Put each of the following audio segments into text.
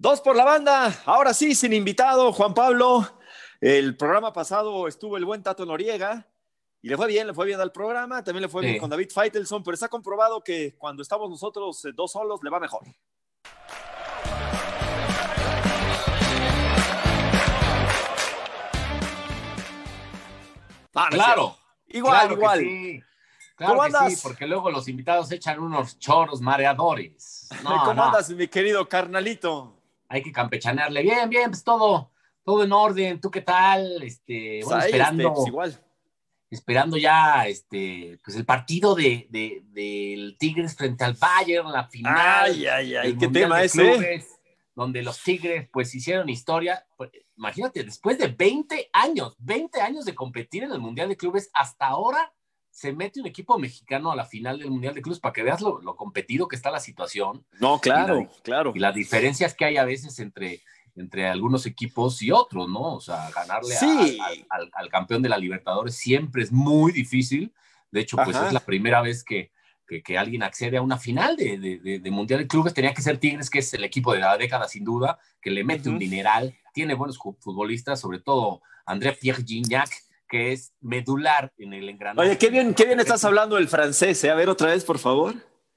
Dos por la banda, ahora sí, sin invitado, Juan Pablo. El programa pasado estuvo el buen Tato Noriega y le fue bien, le fue bien al programa, también le fue bien con David Feitelson, pero está comprobado que cuando estamos nosotros eh, dos solos le va mejor. Ah, claro, igual, igual. ¿Cómo andas? Sí, porque luego los invitados echan unos choros mareadores. ¿Cómo andas, mi querido carnalito? Hay que campechanearle. Bien, bien, pues todo, todo en orden. ¿Tú qué tal? Este, bueno, esperando. Este, pues igual. Esperando ya este, pues el partido de, de, del Tigres frente al Bayern, la final. Ay, ay, ay, qué tema es ese. Donde los Tigres, pues, hicieron historia. Pues, imagínate, después de 20 años, 20 años de competir en el Mundial de Clubes, hasta ahora se mete un equipo mexicano a la final del Mundial de Clubes para que veas lo, competido que está la situación. No, claro, claro. Y las diferencias que hay a veces entre, entre algunos equipos y otros, ¿no? O sea, ganarle al, campeón de la Libertadores siempre es muy difícil. De hecho, pues es la primera vez que, que, alguien accede a una final de, de, Mundial de Clubes. Tenía que ser Tigres, que es el equipo de la década sin duda, que le mete un dineral, tiene buenos futbolistas, sobre todo André Pierre Gignac, que es medular en el engranaje. Oye, qué bien, qué bien estás hablando el francés, ¿eh? A ver otra vez, por favor.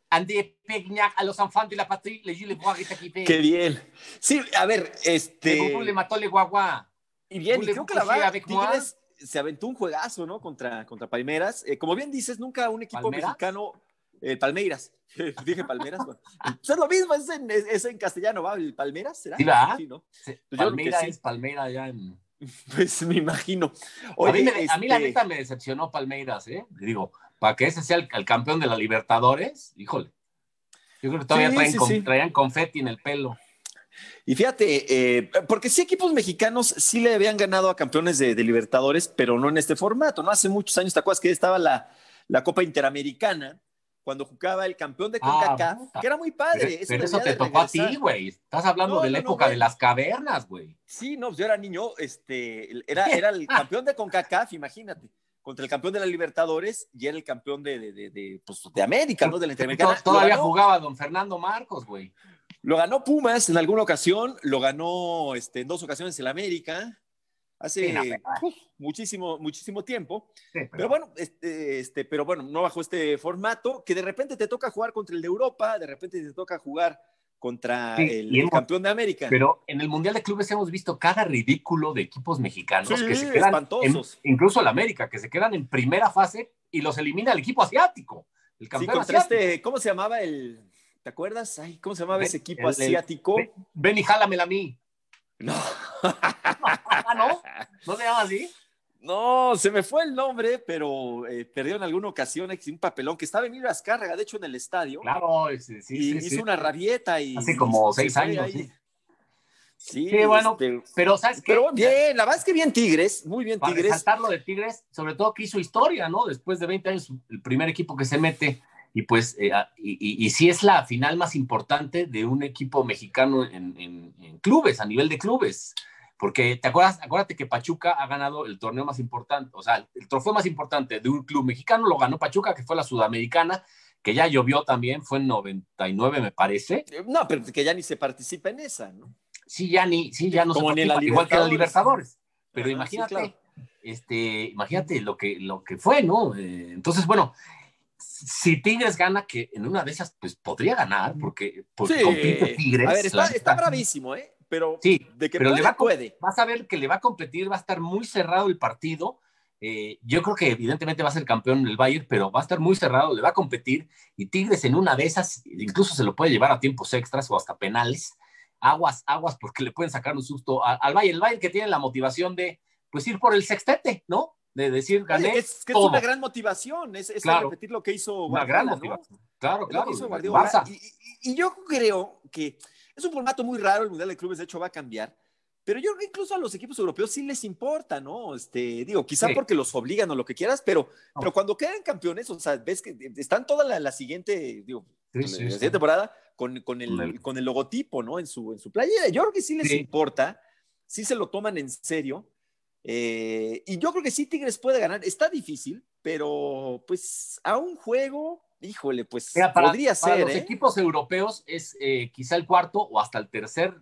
André Pegnac a los enfants de la patrie, le Qué bien. Sí, a ver, este. le mató le guagua. Y bien, y creo que la va, Tigres se aventó un juegazo, ¿no? Contra, contra Palmeiras. Eh, como bien dices, nunca un equipo mexicano. Eh, Palmeiras. Dije Palmeiras. Bueno. Pues es lo mismo, es en, es en castellano, ¿va? ¿El Palmeiras? ¿Será? Sí. Sí, ¿no? Pues Palmeiras es Palmeiras ya en. Pues me imagino. a, mí a, mí la este neta me decepcionó Palmeiras, ¿eh? Digo, para que ese sea el, campeón de la Libertadores, híjole. Yo creo que todavía traen, confeti en el pelo. Y fíjate, eh, porque sí equipos mexicanos sí le habían ganado a campeones de, Libertadores, pero no en este formato, ¿no? Hace muchos años, ¿te acuerdas que estaba la, la Copa Interamericana? Cuando jugaba el campeón de ah, CONCACAF, que era muy padre. Pero, eso, te tocó a ti, güey. Estás hablando de la época de las cavernas, güey. Sí, no, pues yo era niño, este, era, era el campeón de CONCACAF, imagínate, contra el campeón de la Libertadores y era el campeón de, de, de, pues, de América, ¿no? De la Interamericana. Todavía jugaba don Fernando Marcos, güey. Lo ganó Pumas en alguna ocasión, lo ganó este, en dos ocasiones el América hace muchísimo, muchísimo tiempo. pero... bueno, este, este, pero bueno, no bajo este formato, que de repente te toca jugar contra el de Europa, de repente te toca jugar contra el, campeón de América. Pero en el Mundial de Clubes hemos visto cada ridículo de equipos mexicanos que se quedan, espantosos. incluso el América, que se quedan en primera fase y los elimina el equipo asiático. El campeón asiático. Este, ¿Cómo se llamaba el, ¿te acuerdas? Ay, ¿Cómo se llamaba ese equipo asiático? ven y jálamela a mí. No. ¿No? ¿No se llama así? No, se me fue el nombre, pero eh, perdió en alguna ocasión un papelón que estaba en Azcárraga, de hecho, en el estadio. Claro, sí, sí, hizo una rabieta y. Hace como seis años. Sí, bueno, este, pero ¿sabes qué? Pero bien, la verdad es que bien Tigres, muy bien Para Tigres. resaltar lo de Tigres, sobre todo que hizo historia, ¿no? Después de 20 años, el primer equipo que se mete y pues, eh, y, y, sí es la final más importante de un equipo mexicano en, en, clubes, a nivel de clubes. Porque te acuerdas, acuérdate que Pachuca ha ganado el torneo más importante, o sea, el trofeo más importante de un club mexicano lo ganó Pachuca, que fue la Sudamericana, que ya llovió también, fue en 99, me parece. Eh, no, pero que ya ni se participa en esa, ¿no? Sí, ya ni, sí, ya no se participa, igual que la Libertadores. Pero imagínate, este, imagínate lo que, lo que fue, ¿no? Eh, entonces, bueno, si Tigres gana, que en una de esas, pues podría ganar, porque, compite Tigres. A ver, está, bravísimo, ¿eh? Pero sí, de que pero le va, puede. Vas a ver que le va a competir, va a estar muy cerrado el partido. Eh, yo creo que evidentemente va a ser campeón el Bayern, pero va a estar muy cerrado, le va a competir y Tigres en una de esas incluso se lo puede llevar a tiempos extras o hasta penales. Aguas, aguas, porque le pueden sacar un susto al Bayern. El Bayern que tiene la motivación de pues ir por el sextete, ¿no? De decir gané. Es que es una gran motivación, es, repetir lo que hizo Guardiola. Una gran motivación. Claro, claro. Y, yo creo que es un formato muy raro, el Mundial de Clubes, de hecho, va a cambiar. Pero yo incluso a los equipos europeos sí les importa, ¿no? Este, digo, quizá porque los obligan o lo que quieras, pero, pero cuando quedan campeones, o sea, ves que están toda la, siguiente, digo, la siguiente temporada con, con, el, con el logotipo, ¿no? En su, en su playera. Yo creo que sí les importa, sí se lo toman en serio. Eh, y yo creo que sí Tigres puede ganar. Está difícil, pero pues a un juego híjole, pues podría ser. Para los ¿eh? equipos europeos es eh, quizá el cuarto o hasta el tercer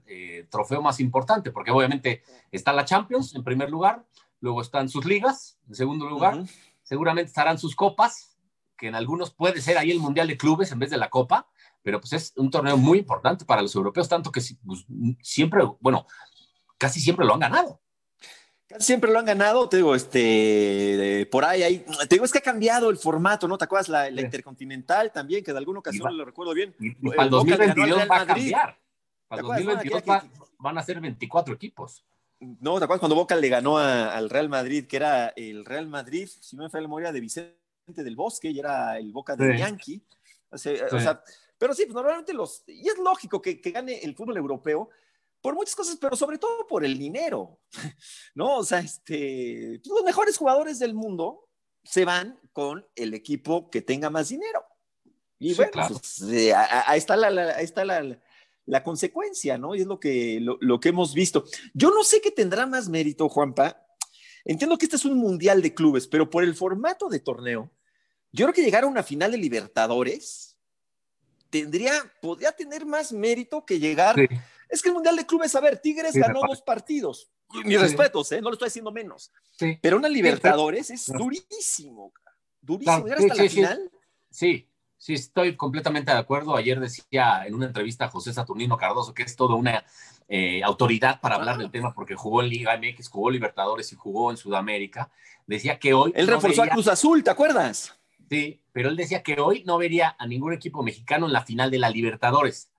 trofeo más importante, porque obviamente está la Champions en primer lugar, luego están sus ligas en segundo lugar, seguramente estarán sus copas, que en algunos puede ser ahí el Mundial de Clubes en vez de la Copa, pero pues es un torneo muy importante para los europeos, tanto que pues, siempre, bueno, casi siempre lo han ganado. Siempre lo han ganado, te digo, este, por ahí, ahí, te digo, es que ha cambiado el formato, ¿no? ¿Te acuerdas la, Intercontinental también, que de alguna ocasión lo recuerdo bien? Y, para el 2022 va a cambiar. Para el 2022 van a ser 24 equipos. No, ¿te acuerdas cuando Boca le ganó al Real Madrid, que era el Real Madrid, si no me falla la memoria, de Vicente del Bosque, y era el Boca de Yankee? O sea, pero sí, pues normalmente los, y es lógico que, que gane el fútbol europeo, por muchas cosas, pero sobre todo por el dinero, ¿no? O sea, este, los mejores jugadores del mundo se van con el equipo que tenga más dinero. Y bueno, pues, eh, ahí está, la, está la, consecuencia, ¿no? Y es lo que, lo, que hemos visto. Yo no sé qué tendrá más mérito, Juanpa. Entiendo que este es un mundial de clubes, pero por el formato de torneo, yo creo que llegar a una final de Libertadores tendría, podría tener más mérito que llegar es que el Mundial de Clubes, a ver, Tigres ganó dos partidos. Mis respetos, ¿eh? no lo estoy haciendo menos. Pero una Libertadores es durísimo. Durísimo. ¿Llegar hasta la final? Sí, sí, estoy completamente de acuerdo. Ayer decía en una entrevista a José Saturnino Cardoso que es toda una eh, autoridad para hablar del tema porque jugó en Liga MX, jugó Libertadores y jugó en Sudamérica. Decía que hoy. Él reforzó a Cruz Azul, ¿te acuerdas? Sí, pero él decía que hoy no vería a ningún equipo mexicano en la final de la Libertadores.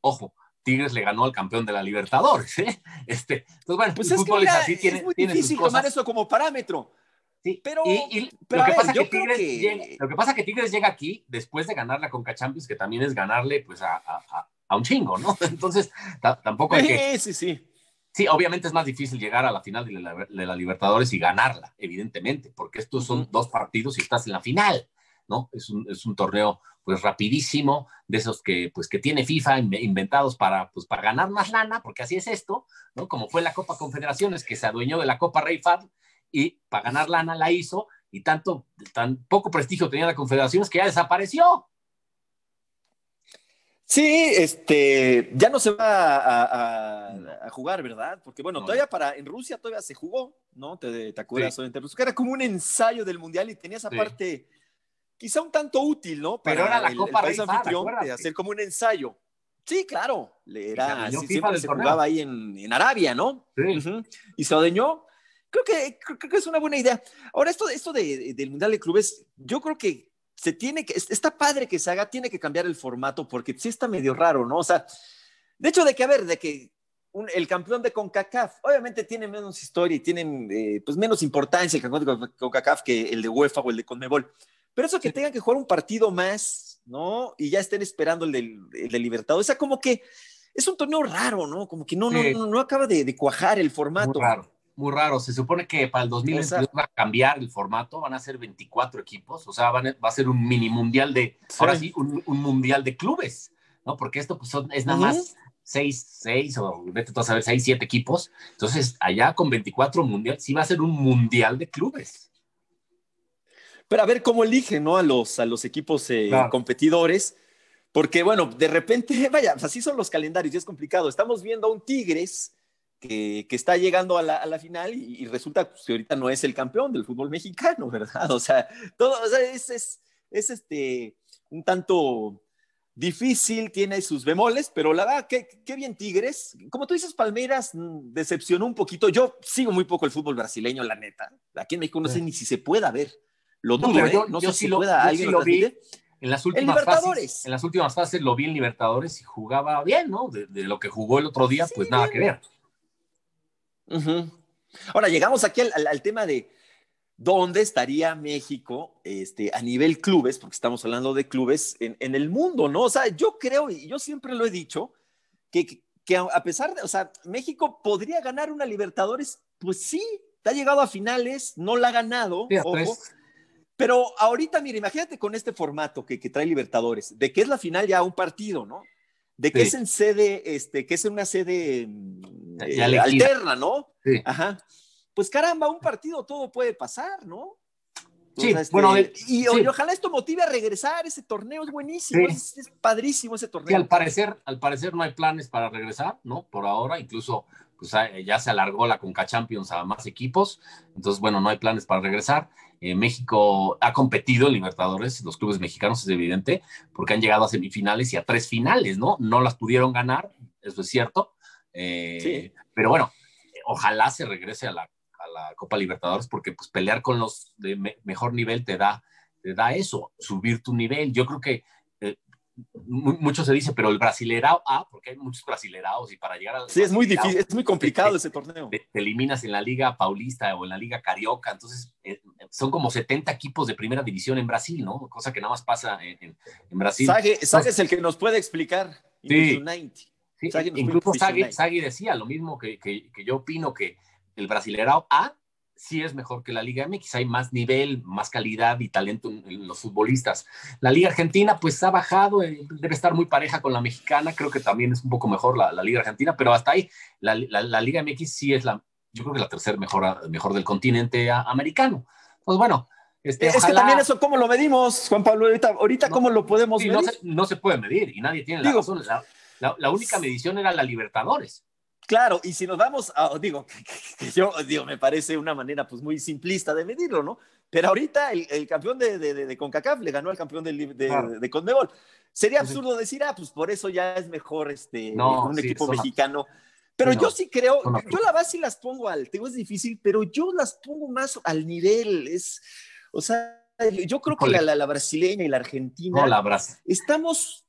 Ojo, Tigres le ganó al campeón de la Libertadores. ¿eh? Este, entonces, bueno, pues el es fútbol es así, tiene, es muy difícil tomar eso como parámetro. Sí, pero, lo, que pasa que Tigres Llega, lo que pasa que Tigres llega aquí después de ganar la Conca Champions, que también es ganarle pues a, a, a un chingo, ¿no? Entonces, tampoco hay que... Sí, sí, sí. obviamente es más difícil llegar a la final de la, de la Libertadores y ganarla, evidentemente, porque estos son dos partidos y estás en la final, ¿no? Es un, es un torneo pues rapidísimo, de esos que, pues, que tiene FIFA inventados para, pues, para ganar más lana, porque así es esto, ¿no? Como fue la Copa Confederaciones, que se adueñó de la Copa Rey Fad y para ganar lana la hizo, y tanto, tan poco prestigio tenía la Confederaciones que ya desapareció. Sí, este, ya no se va a, jugar, ¿verdad? Porque bueno, todavía para, en Rusia todavía se jugó, ¿no? Te, te acuerdas, sí. era como un ensayo del Mundial y tenía esa parte quizá un tanto útil, ¿no? Pero era la Copa el país de hacer como un ensayo. Sí, claro, era, sí, siempre se jugaba ahí en, en Arabia, ¿no? Sí. Y se adueñó. Creo que, creo, que es una buena idea. Ahora, esto, esto de, del Mundial de Clubes, yo creo que se tiene que, está padre que se haga, tiene que cambiar el formato porque sí está medio raro, ¿no? O sea, de hecho, de que, a ver, de que el campeón de CONCACAF, obviamente tiene menos historia y tienen eh, pues menos importancia el campeón de CONCACAF que el de UEFA o el de CONMEBOL. Pero eso que tengan que jugar un partido más, ¿no? Y ya estén esperando el del, el Libertad. O sea, como que es un torneo raro, ¿no? Como que no, no, no, acaba de, cuajar el formato. Muy raro, muy raro. Se supone que para el 2022 va a cambiar el formato, van a ser 24 equipos, o sea, va a ser un mini mundial de, ahora sí, un, mundial de clubes, ¿no? Porque esto pues, es nada más seis, seis o vete tú a saber, seis, siete equipos. Entonces, allá con 24 mundial, sí va a ser un mundial de clubes. Pero a ver cómo eligen, ¿no? A los, a los equipos eh, competidores. Porque, bueno, de repente, vaya, así son los calendarios y es complicado. Estamos viendo a un Tigres que, que está llegando a la, a la final y, resulta pues, que ahorita no es el campeón del fútbol mexicano, ¿verdad? O sea, todo, o sea, es, es, es, este, un tanto difícil, tiene sus bemoles, pero la verdad, qué, qué bien Tigres. Como tú dices, Palmeiras mm, decepcionó un poquito. Yo sigo muy poco el fútbol brasileño, la neta. Aquí en México no sé ni si se pueda ver. Lo dudo, no, yo, ¿eh? no sé si lo, pueda alguien lo vi en las últimas fases. En las últimas fases lo vi en Libertadores y jugaba bien, ¿no? De, lo que jugó el otro día, pues nada que ver. Ahora, llegamos aquí al, tema de dónde estaría México este, a nivel clubes, porque estamos hablando de clubes en, en, el mundo, ¿no? O sea, yo creo, y yo siempre lo he dicho, que, que a pesar de, o sea, México podría ganar una Libertadores, pues sí, ha llegado a finales, no la ha ganado, ojo, pero ahorita, mira, imagínate con este formato que, que, trae Libertadores, de que es la final ya un partido, ¿no? De que es en sede, este, que es en una sede mm, eh, alterna, ¿no? Sí. Ajá. Pues caramba, un partido todo puede pasar, ¿no? Sí, este, bueno, y, ojalá esto motive a regresar, ese torneo es buenísimo, es, padrísimo ese torneo. Sí, al parecer, al parecer no hay planes para regresar, ¿no? Por ahora, incluso pues, ya se alargó la Conca Champions a más equipos, entonces bueno, no hay planes para regresar. Eh, México ha competido en Libertadores, los clubes mexicanos es evidente, porque han llegado a semifinales y a tres finales, ¿no? No las pudieron ganar, eso es cierto, eh, sí. pero bueno, ojalá se regrese a la la Copa Libertadores porque pues pelear con los de mejor nivel te da, te da eso, subir tu nivel. Yo creo que mucho se dice, pero el brasilerao A, porque hay muchos brasileraos y para llegar a... Sí, es muy difícil, es muy complicado ese torneo. Te, eliminas en la Liga Paulista o en la Liga Carioca, entonces eh, son como 70 equipos de primera división en Brasil, ¿no? Cosa que nada más pasa en, Brasil. Sage, es el que nos puede explicar. Sí. sí incluso Sagi decía lo mismo que, que, que yo opino que el Brasilerao A sí es mejor que la Liga MX, hay más nivel, más calidad y talento en, los futbolistas. La Liga Argentina pues ha bajado, eh, debe estar muy pareja con la mexicana, creo que también es un poco mejor la, Liga Argentina, pero hasta ahí la, Liga MX sí es la, yo creo que la tercera mejor, mejor del continente americano. Pues bueno. Este, es que también eso, ¿cómo lo medimos, Juan Pablo? Ahorita, ¿cómo lo podemos medir? No se, puede medir y nadie tiene la razón. la única medición era la Libertadores. Claro, y si nos vamos a, digo, yo digo, me parece una manera pues muy simplista de medirlo, ¿no? Pero ahorita el, campeón de, de, CONCACAF le ganó al campeón de, de, CONMEBOL. Sería absurdo decir, ah, pues por eso ya es mejor este, un equipo mexicano. Pero yo sí creo, yo la base las pongo al, digo, es difícil, pero yo las pongo más al nivel, es, o sea, yo creo que la, la, brasileña y la argentina, no, la estamos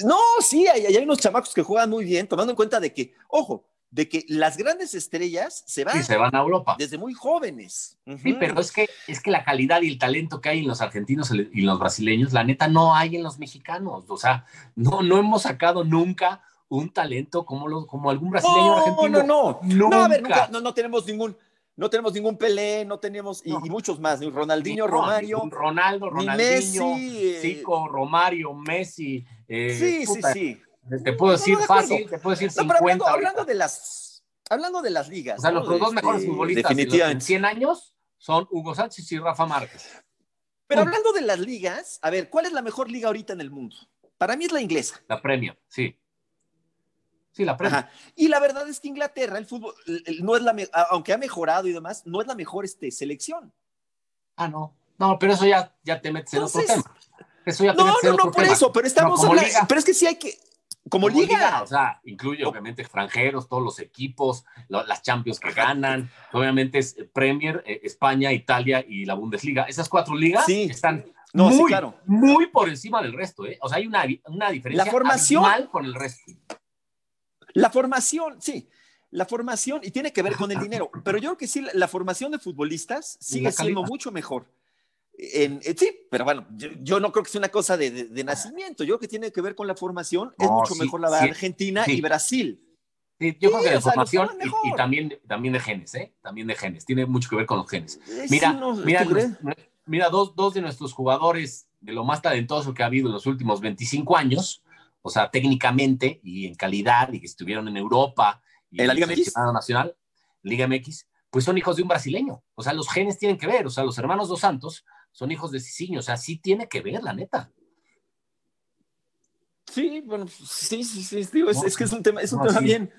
no, sí, hay, hay, unos chamacos que juegan muy bien, tomando en cuenta de que, ojo, de que las grandes estrellas se van, se van a Europa. Desde muy jóvenes. Sí, pero es que, es que la calidad y el talento que hay en los argentinos y los brasileños, la neta, no hay en los mexicanos. O sea, no, no hemos sacado nunca un talento como, los, como algún brasileño no, argentino. No, no, no. a ver, no, no tenemos ningún no tenemos ningún Pelé, no tenemos, y, muchos más, ni Ronaldinho, Romario. Ronaldo, Ronaldinho, Messi, Zico, Romario, Messi. Eh, sí, sí, sí. Te puedo decir fácil, te puedo decir 50. Hablando, hablando, de las, hablando de las ligas. O sea, los dos mejores este, futbolistas en 100 años son Hugo Sánchez y Rafa Márquez. Pero hablando de las ligas, a ver, ¿cuál es la mejor liga ahorita en el mundo? Para mí es la inglesa. La Premier, sí. Sí, la Premier. Y la verdad es que Inglaterra, el fútbol, no es la, aunque ha mejorado y demás, no es la mejor este, selección. Ah, no. No, pero eso ya, ya te metes en otro tema. Eso ya te no, metes no, no, no, por eso, pero estamos hablando, pero es que sí hay que, como, liga. O sea, incluye obviamente extranjeros, todos los equipos, las Champions que ganan, obviamente es Premier, eh, España, Italia y la Bundesliga. Esas cuatro ligas están muy, claro. muy por encima del resto, ¿eh? O sea, hay una, una diferencia la formación, con el resto. La formación, sí, la formación, y tiene que ver con el dinero, pero yo creo que sí, la, formación de futbolistas sigue siendo mucho mejor. En, eh, sí, pero bueno, yo, no creo que sea una cosa de, nacimiento, yo creo que tiene que ver con la formación, es mucho mejor la de Argentina y Brasil. Yo creo que de formación y, también, también de genes, ¿eh? También de genes, tiene mucho que ver con los genes. Mira, mira, mira dos, dos de nuestros jugadores de lo más talentoso que ha habido en los últimos 25 años, o sea, técnicamente y en calidad, y que estuvieron en Europa. Y ¿En la Liga MX? Nacional, Liga MX, pues son hijos de un brasileño. O sea, los genes tienen que ver. O sea, los hermanos dos Santos son hijos de Cicinho. O sea, sí tiene que ver, la neta. Sí, bueno, sí, sí, sí. es, que es un tema, es un tema bien,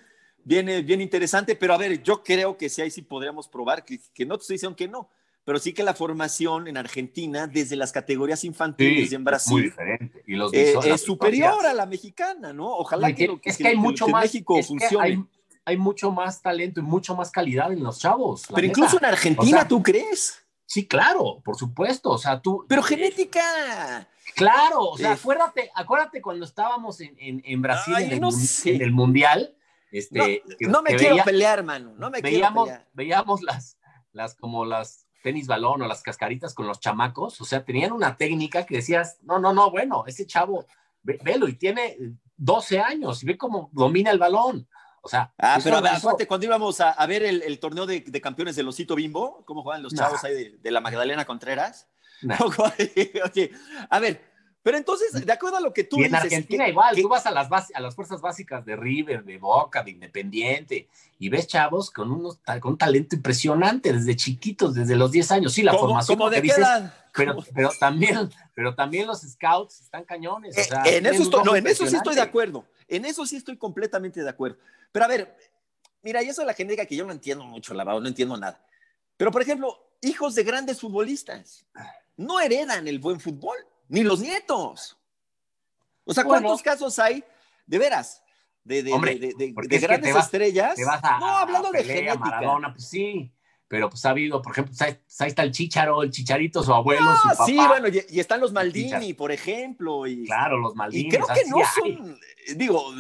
bien, bien interesante, pero a ver, yo creo que sí, ahí sí podríamos probar, que, que no te estoy diciendo que no, pero sí que la formación en Argentina, desde las categorías infantiles y en Brasil, muy diferente. Y los eh, es superior a la mexicana, ¿no? Ojalá que, es que, hay mucho más, México funcione. Hay, mucho más talento y mucho más calidad en los chavos. Pero incluso en Argentina, ¿tú crees? Sí, claro, por supuesto. O sea, tú. Pero genética. Claro, o sea, acuérdate, acuérdate cuando estábamos en, en, Brasil en, el, Mundial. Este, no, me quiero pelear, mano. No me veíamos, quiero pelear. Veíamos las, las como las tenis balón o las cascaritas con los chamacos, o sea, tenían una técnica que decías, no, no, no, bueno, ese chavo, velo, y tiene 12 años, y ve cómo domina el balón. O sea, ah, pero acuérdate, cuando íbamos a, ver el, torneo de, campeones del Osito Bimbo, cómo juegan los chavos ahí de, la Magdalena Contreras. a ver, Pero entonces, de acuerdo a lo que tú y en Argentina igual, tú vas a las, a las fuerzas básicas de River, de Boca, de Independiente, y ves chavos con, unos, con un talento impresionante desde chiquitos, desde los 10 años. Sí, la formación. ¿Cómo de dices, pero, pero, también, pero también los scouts están cañones. Eh, en eso, estoy, no, en eso sí estoy de acuerdo. En eso sí estoy completamente de acuerdo. Pero a ver, mira, y eso es la genética que yo no entiendo mucho, la verdad, no entiendo nada. Pero, por ejemplo, hijos de grandes futbolistas no heredan el buen fútbol ni los nietos. O sea, ¿cuántos casos hay, de veras, de, de, grandes estrellas? no, hablando de genética. Maradona, pues sí, pero pues ha habido, por ejemplo, pues, ahí está el Chicharo, el Chicharito, su abuelo, su papá. Sí, bueno, y, están los Maldini, por ejemplo. Y, claro, los Maldini. Y creo que no son, digo,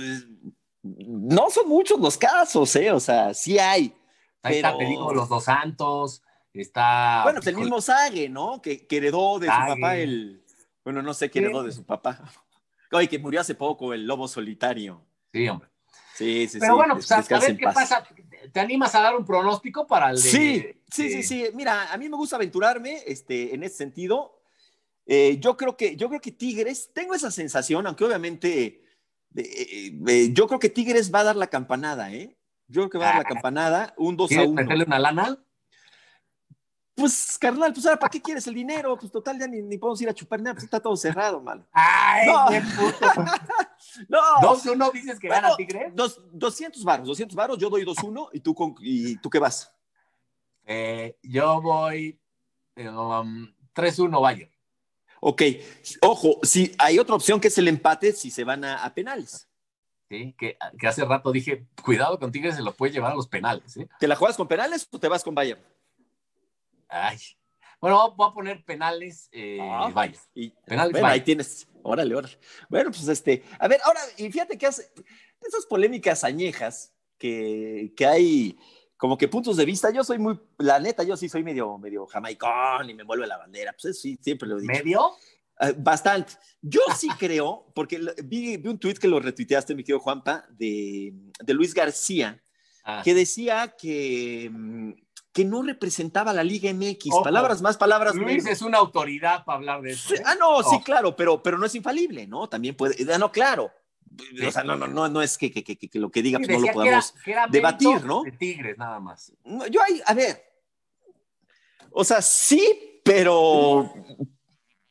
no son muchos los casos, ¿eh? O sea, sí hay. Ahí está, te digo, los dos santos, está... Bueno, pues el mismo Sague, ¿no? Que, heredó de su papá el bueno, no sé quién heredó de su papá. Oye, que murió hace poco, el lobo solitario. Sí, hombre. Sí, sí, Pero bueno, pues a, ver qué pasa. ¿Te animas a dar un pronóstico para el de, Sí, sí, sí, sí. Mira, a mí me gusta aventurarme este, en ese sentido. Eh, yo, creo que, yo creo que Tigres, tengo esa sensación, aunque obviamente eh, eh, yo creo que Tigres va a dar la campanada, ¿eh? Yo creo que va a dar la ah. campanada, un 2 a 1. meterle una lana? Pues, carnal, pues ahora, ¿para qué quieres el dinero? Pues total, ya ni, ni podemos ir a chupar nada, pues está todo cerrado, mal. Ay, no. qué puto. no. ¿Dos uno dices que gana Tigre? Dos, 200 varos, 200 varos, yo doy 2-1 y tú con, y tú qué vas? Eh, yo voy um, 3-1 Bayern. Ok, ojo, si hay otra opción que es el empate si se van a, penales. Sí, que, que, hace rato dije, cuidado con Tigres, se lo puede llevar a los penales. ¿eh? ¿Te la juegas con penales o te vas con Bayern? Ay. Bueno, voy a poner penales, eh, ah, vaya. Y, penales, bueno, ahí tienes. Órale, órale. Bueno, pues este. A ver, ahora, y fíjate que hace. Esas polémicas añejas que, que hay como que puntos de vista, yo soy muy, la neta, yo sí soy medio, medio jamaicón y me vuelve la bandera, pues sí, siempre lo digo. ¿Medio? Uh, bastante. Yo sí creo, porque vi, vi, un tuit que lo retuiteaste, mi querido Juanpa, de, de Luis García, ah. que decía que, mm, que no representaba la Liga MX. palabras más, palabras menos. Luis es una autoridad para hablar de eso. ¿eh? Ah, no, sí, claro, pero, pero no es infalible, ¿no? También puede. Ah, no, claro. O sea, no, no, no, no es que, que, que, que lo que diga pues, no lo podamos debatir, ¿no? De tigres, nada más. Yo ahí, a ver. O sea, sí, pero.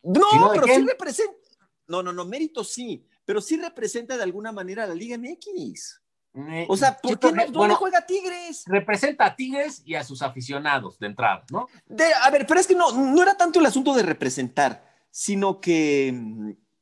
No, pero sí representa. No, no, no, mérito sí, pero sí representa de alguna manera la Liga MX. O sea, ¿por qué no, ¿dónde juega Tigres? Representa a Tigres y a sus aficionados de entrada, ¿no? a ver, pero es que no, no era tanto el asunto de representar, sino que...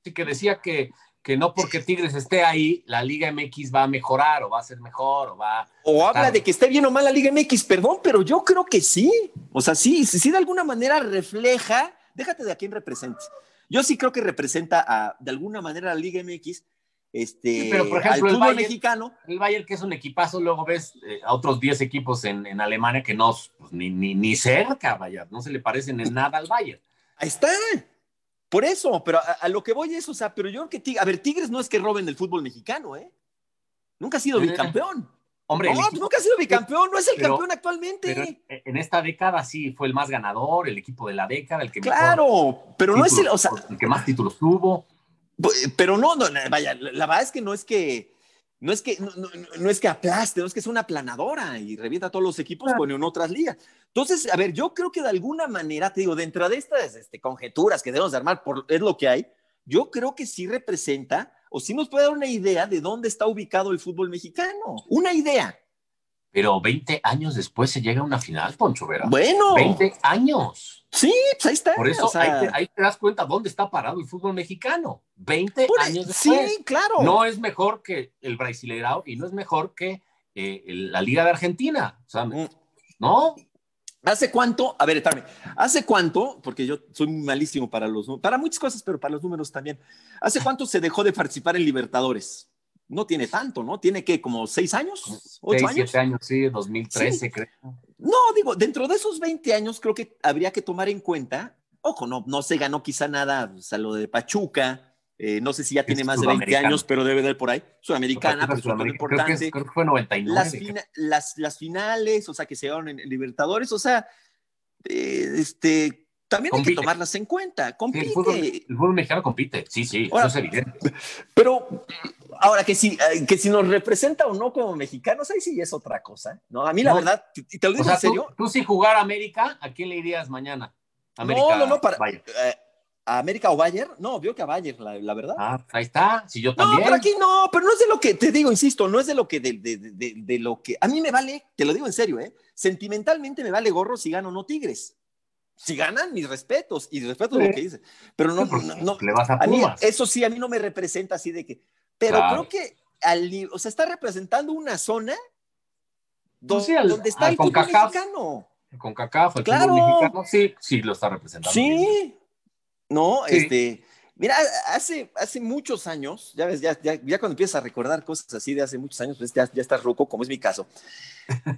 Sí, que decía que, que no porque Tigres esté ahí, la Liga MX va a mejorar o va a ser mejor o va... O habla de que esté bien o mal la Liga MX, perdón, pero yo creo que sí. O sea, sí, sí de alguna manera refleja, déjate de a quién representa. Yo sí creo que representa a, de alguna manera a la Liga MX, este, pero por ejemplo, el Bayern, mexicano. El Bayern, que es un equipazo, luego ves eh, a otros 10 equipos en, en, Alemania que no, pues, ni, ni, ni, cerca, vaya, no se le parecen en nada al Bayern. Ahí está. Por eso, pero a, lo que voy es, o sea, pero yo creo que, a ver, Tigres no es que roben el fútbol mexicano, ¿eh? Nunca ha sido eh, bicampeón. Hombre, no, nunca ha sido bicampeón, no es el campeón actualmente. Pero en esta década sí fue el más ganador, el equipo de la década, el que Claro, pero no es el, o sea, el que más títulos tuvo. Pero no, no, vaya, la verdad es que no es que, no es que, no, es que aplaste, no es que es una planadora y revienta a todos los equipos con en otras ligas. Entonces, a ver, yo creo que de alguna manera, te digo, dentro de estas este, conjeturas que debemos de armar, por, es lo que hay, yo creo que sí representa o sí nos puede dar una idea de dónde está ubicado el fútbol mexicano. Una idea. Pero 20 años después se llega a una final, Poncho Vera. Bueno. 20 años. Sí, pues ahí está. Por eso ahí, te, das cuenta dónde está parado el fútbol mexicano. 20 años después. Sí, claro. No es mejor que el Brasileirao y no es mejor que eh, la Liga de Argentina. O sea, mm. ¿no? ¿Hace cuánto? A ver, espérame. ¿Hace cuánto? Porque yo soy malísimo para los para muchas cosas, pero para los números también. ¿Hace cuánto se dejó de participar en Libertadores? No tiene tanto, ¿no? Tiene que como seis años, ocho años. Siete años, sí, 2013 creo. No, digo, dentro de esos 20 años creo que habría que tomar en cuenta, ojo, no, no se ganó quizá nada, o sea, lo de Pachuca, eh, no sé si ya tiene más de 20 años, pero debe de por ahí. Sudamericana, pero es importante. Creo que, fue 99. Las, las, finales, o sea, que se llegaron en, Libertadores, o sea, eh, este, también hay que tomarlas en cuenta. Compite. el, fútbol, mexicano compite, sí, sí, eso es evidente. Pero ahora que si, eh, que si nos representa o no como mexicanos, ahí sí es otra cosa. ¿no? A mí, la verdad, y te lo digo en serio. Tú, si jugar América, ¿a quién le irías mañana? América, no, no, no, para. Eh, ¿A América o Bayern? No, vio que a Bayern, la, verdad. Ah, ahí está, si yo también. No, pero aquí no, pero no es de lo que, te digo, insisto, no es de lo que, de, de, de, de, lo que, a mí me vale, te lo digo en serio, ¿eh? Sentimentalmente me vale gorro si gano o no Tigres si ganan, mis respetos, y respeto lo que dice. Pero no, no, le vas a, eso sí, a mí no me representa así de que. Pero creo que al, o sea, está representando una zona pues donde, está el fútbol mexicano. Con CACAF, el claro. fútbol mexicano, sí, sí lo está representando. Sí, no, este. Mira, hace, hace muchos años, ya ves, ya, ya, ya, cuando empiezas a recordar cosas así de hace muchos años, pues ya, ya estás roco, como es mi caso.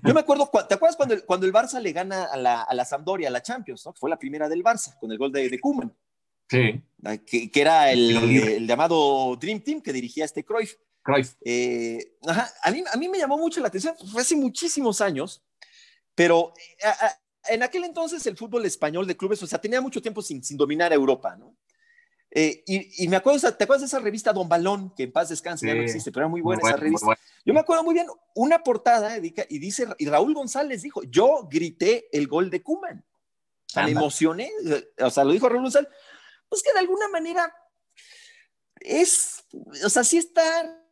Yo me acuerdo, ¿te acuerdas cuando el, cuando el Barça le gana a la, a la Sampdoria, a la Champions? ¿no? Fue la primera del Barça, con el gol de, de Koeman. Sí. Que, que era el, el, llamado Dream Team que dirigía este Cruyff. Cruyff. Eh, ajá, a, mí, a mí me llamó mucho la atención, fue hace muchísimos años, pero en aquel entonces el fútbol español de clubes, o sea, tenía mucho tiempo sin, sin dominar Europa, ¿no? Eh, y, me acuerdo, ¿te acuerdas de esa revista Don Balón? Que en paz descanse, ya no existe, pero era muy buena esa revista. Yo me acuerdo muy bien, una portada, y dice, y Raúl González dijo, yo grité el gol de Kuman. me emocioné, o sea, lo dijo Raúl González. Pues que de alguna manera es, o sea, sí está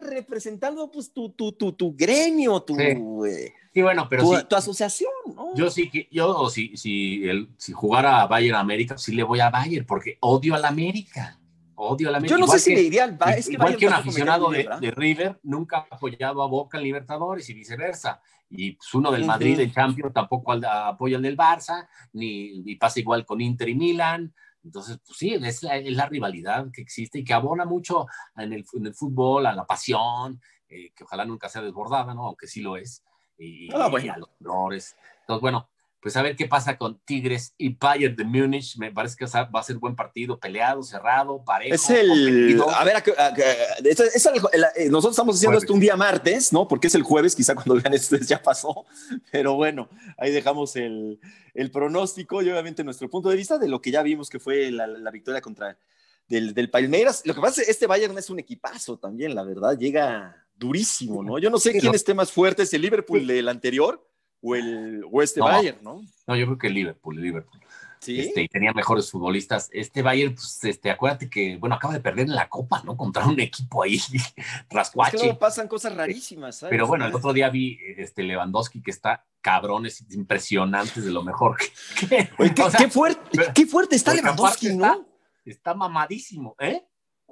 representando pues tu, tu, tu, tu gremio, tu... Sí. Eh, bueno, pero tu, tu, asociación, ¿no? Yo sí que, yo si, si, el, si jugara a Bayern América, sí le voy a Bayern, porque odio a la América. Odio a la América. Yo no sé si le iría al Bayern. Es que igual que un aficionado de, de, River nunca ha apoyado a Boca en Libertadores y viceversa. Y pues, uno del Madrid, el Champions, tampoco apoya al del Barça, ni, ni pasa igual con Inter y Milan. Entonces, pues sí, es la, es la, rivalidad que existe y que abona mucho en el, en el fútbol, a la pasión, eh, que ojalá nunca sea desbordada, ¿no? Aunque sí lo es, y, ah, y a los errores. Entonces, bueno, pues a ver qué pasa con Tigres y Bayern de Múnich. Me parece que va a ser buen partido, peleado, cerrado, parejo. Es el. A ver, eh, nosotros estamos haciendo esto un día martes, ¿no? Porque es el jueves, quizá cuando vean esto ya pasó. Pero bueno, ahí dejamos el, el pronóstico y obviamente nuestro punto de vista de lo que ya vimos que fue la, la victoria contra del, del, Palmeiras. Lo que pasa es que este Bayern es un equipazo también, la verdad. Llega durísimo, ¿no? Yo no sé quién esté más fuerte, si el Liverpool del anterior o, el, o este Bayern, ¿no? No, yo creo que el Liverpool, Liverpool. ¿Sí? Este, y tenía mejores futbolistas. Este Bayern, pues, este, acuérdate que, bueno, acaba de perder en la Copa, ¿no? Contra un equipo ahí, rascuache. Es que pasan cosas rarísimas, ¿sabes? Pero bueno, el otro día vi este Lewandowski que está cabrón, es impresionante, de lo mejor que... Oye, qué, fuerte, qué fuerte está Lewandowski, ¿no? Está, mamadísimo, ¿eh?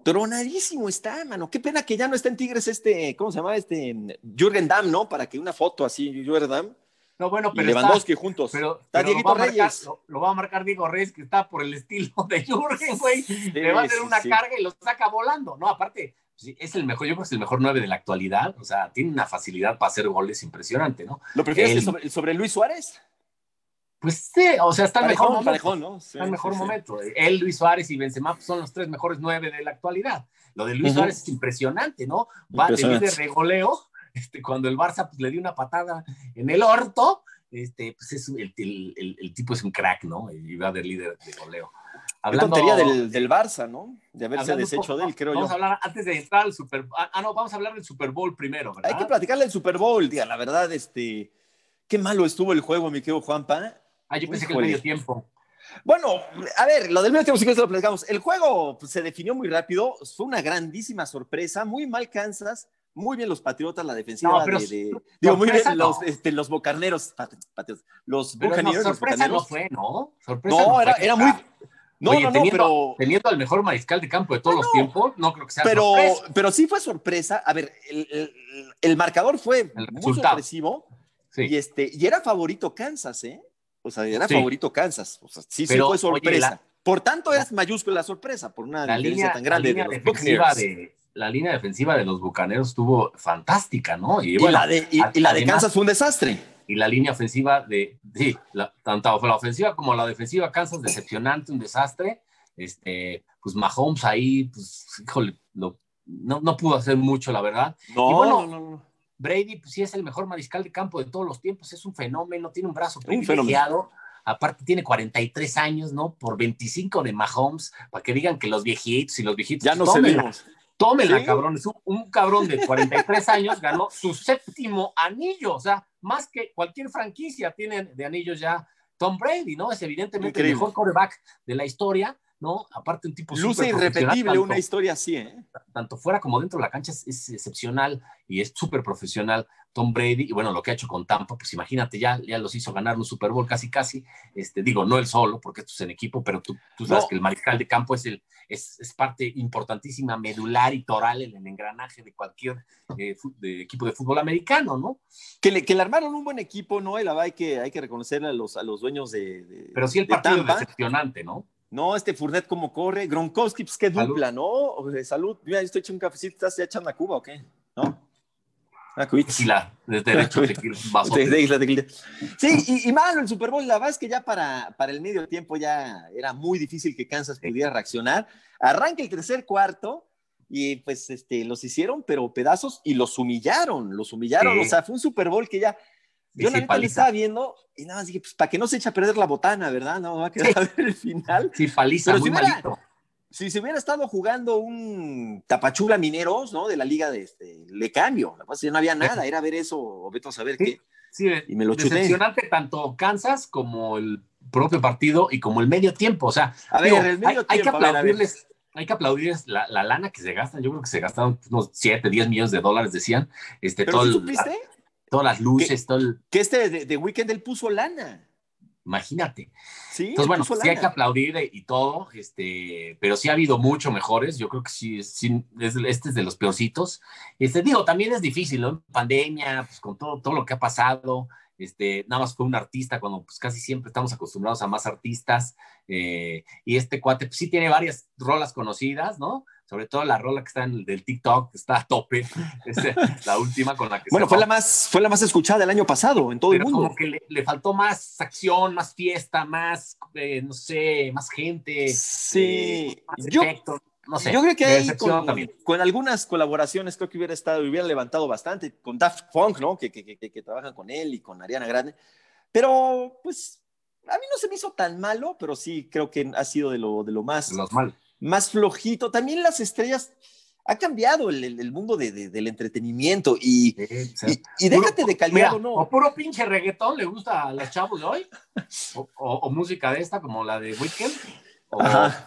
Tronadísimo está, mano. Qué pena que ya no está en Tigres este, ¿cómo se llama? Este, Jürgen Damm, ¿no? Para que una foto así, Jürgen Damm no, bueno, pero. Y Lewandowski juntos. Pero, está Dieguito Reyes. lo, va a marcar Diego Reyes, que está por el estilo de Jürgen, güey. Le va a hacer una carga y lo saca volando. No, aparte, es el mejor, yo creo que es el mejor nueve de la actualidad. O sea, tiene una facilidad para hacer goles impresionante, ¿no? ¿Lo prefieres sobre, Luis Suárez? Pues sí, o sea, está en mejor momento. ¿no? está en mejor momento. Él, Luis Suárez y Benzema pues, son los tres mejores nueve de la actualidad. Lo de Luis Suárez es impresionante, ¿no? Va a tener de regoleo este, cuando el Barça pues, le dio una patada en el orto, este, pues es, el, el, el, tipo es un crack, ¿no? Y va de líder de goleo. Hablando, tontería del, del, Barça, ¿no? De haberse deshecho de él, creo vamos yo. Vamos a hablar antes de entrar al Super ah, ah, no, vamos a hablar del Super Bowl primero, ¿verdad? Hay que platicarle del Super Bowl, tía. La verdad, este. Qué malo estuvo el juego, mi querido Juanpa. Ah, yo pensé que el medio tiempo. Bueno, a ver, lo del medio tiempo sí que se lo platicamos. El juego pues, se definió muy rápido, fue una grandísima sorpresa, muy mal Kansas, muy bien los Patriotas, la defensiva de, Digo, muy bien los, este, los bocarneros, los bucaneros. No, sorpresa no fue, ¿no? Sorpresa no, era, era muy... No, no, no, teniendo, pero... Teniendo al mejor mariscal de campo de todos los tiempos, no creo que sea pero, sorpresa. Pero sí fue sorpresa. A ver, el, el, el marcador fue muy sorpresivo. Sí. Y, este, y era favorito Kansas, ¿eh? O sea, era sí. favorito Kansas. O sea, sí, pero, sí fue sorpresa. Oye, la, por tanto, es mayúscula la sorpresa, por una la línea tan grande la línea de defensiva de, la línea defensiva de los Bucaneros estuvo fantástica, ¿no? Y, bueno, y la de, y, y la de Kansas fue un desastre. Y la línea ofensiva de, sí, la, tanto la ofensiva como la defensiva Kansas, decepcionante, un desastre. Este, pues Mahomes ahí, pues, híjole, no, no, no pudo hacer mucho, la verdad. No, y bueno, no, no, Brady, pues sí es el mejor mariscal de campo de todos los tiempos, es un fenómeno, tiene un brazo privilegiado. aparte tiene 43 años, ¿no? Por 25 de Mahomes, para que digan que los viejitos y los viejitos. Ya no se. Tómela, cabrón. Es un, cabrón de 43 años ganó su séptimo anillo. O sea, más que cualquier franquicia tiene de anillos ya Tom Brady, ¿no? Es evidentemente el mejor quarterback de la historia. ¿No? Aparte un tipo Luce irrepetible una historia así, ¿eh? Tanto fuera como dentro de la cancha es, excepcional y es súper profesional Tom Brady. Y bueno, lo que ha hecho con Tampa, pues imagínate, ya, ya los hizo ganar un Super Bowl casi casi. Este, digo, no él solo, porque esto es en equipo, pero tú, tú sabes que el mariscal de campo es, el, es, es, parte importantísima, medular y toral en el engranaje de cualquier eh, de equipo de fútbol americano, ¿no? Que le, que le armaron un buen equipo, ¿no? la hay que, hay que reconocerle a los, a los dueños de, Pero sí el partido es decepcionante, ¿no? No, este Furnet como corre. Gronkowski, pues qué dupla, ¿no? salud. Mira, estoy echando un cafecito, ¿estás ya echando a Cuba o qué? ¿No? Ah, sí, la, desde derecho Sí, y, y, malo el Super Bowl. La verdad es que ya para, para el medio tiempo ya era muy difícil que Kansas pudiera reaccionar. Arranca el tercer cuarto y pues este, los hicieron, pero pedazos y los humillaron, los humillaron. O sea, fue un Super Bowl que ya yo la neta le estaba viendo y nada más dije, pues para que no se eche a perder la botana, ¿verdad? No va a quedar a ver el final. Sí, paliza, muy si hubiera, Si se hubiera estado jugando un Tapachula Mineros, ¿no? De la liga de este, le cambio. La cosa no había nada, era ver eso, o a saber qué. Sí, y me lo decepcionante tanto Kansas como el propio partido y como el medio tiempo. O sea, a ver, el medio hay, tiempo, hay, que aplaudirles, hay que aplaudirles la, la, lana que se gastan. Yo creo que se gastaron unos 7, 10 millones de dólares, decían. Este, ¿Pero todo supiste? Todas las luces, que, todo el... Que este de, de, Weekend él puso lana. Imagínate. Sí, Entonces, bueno, sí hay que aplaudir y todo, este, pero sí ha habido mucho mejores. Yo creo que sí, sí este es de los peorcitos. Este, digo, también es difícil, ¿no? Pandemia, pues con todo, todo lo que ha pasado. Este, nada más fue un artista cuando pues casi siempre estamos acostumbrados a más artistas. Eh, y este cuate pues, sí tiene varias rolas conocidas, ¿no? Sobre todo la rola que está en el del TikTok, está a tope, es la última con la que Bueno, fue la, más, fue la más escuchada el año pasado en todo el mundo. Como que le, faltó más acción, más fiesta, más, eh, no sé, más gente. Sí, eh, más yo, no sé. Yo creo que ahí con, con, algunas colaboraciones creo que hubiera estado, hubiera levantado bastante, con Daft Punk, ¿no? Que, que, que, que trabajan con él y con Ariana Grande. Pero, pues, a mí no se me hizo tan malo, pero sí creo que ha sido de lo, de lo más... De los malos más flojito. También las estrellas, ha cambiado el, mundo del entretenimiento y, y, déjate de calmar o no. O puro pinche reggaetón le gusta a los chavos de hoy, o, música de esta como la de Weekend.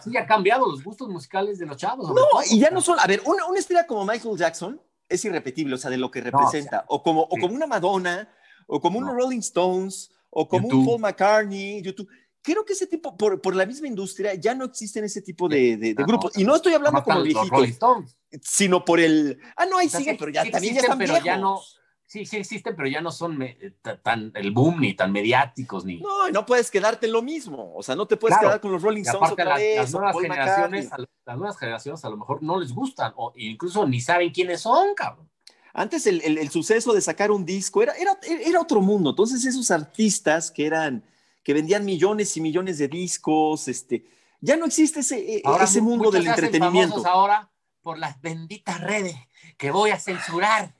sí, ha cambiado los gustos musicales de los chavos. No, y ya no son, a ver, una, una, estrella como Michael Jackson es irrepetible, o sea, de lo que representa, o, como, o como una Madonna, o como un Rolling Stones, o como un Paul McCartney, YouTube creo que ese tipo, por, por, la misma industria, ya no existen ese tipo de, de, grupos. Y no estoy hablando como viejitos, sino por el... Ah, no, ahí siguen, pero ya también ya están pero ya no, Sí, sí existen, pero ya no son eh, tan el boom ni tan mediáticos ni. No, no puedes quedarte lo mismo. O sea, no te puedes quedar con los Rolling Stones otra vez, las, nuevas generaciones, a, las nuevas generaciones a lo mejor no les gustan o incluso ni saben quiénes son, cabrón. Antes el, el, el suceso de sacar un disco era, era, era otro mundo. Entonces esos artistas que eran que vendían millones y millones de discos, este, ya no existe ese, e, ese mundo del entretenimiento. ahora por las benditas redes que voy a censurar,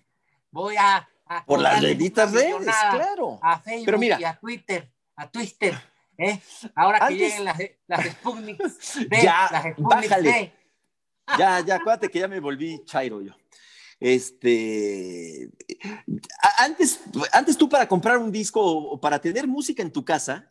voy a... por las benditas redes, claro. A Facebook Pero mira, y a Twitter, a Twitter, ¿eh? Ahora que lleguen las, las Sputnik ya, las bájale. Ya, ya, acuérdate que ya me volví chairo yo. Este, antes, antes tú para comprar un disco o para tener música en tu casa,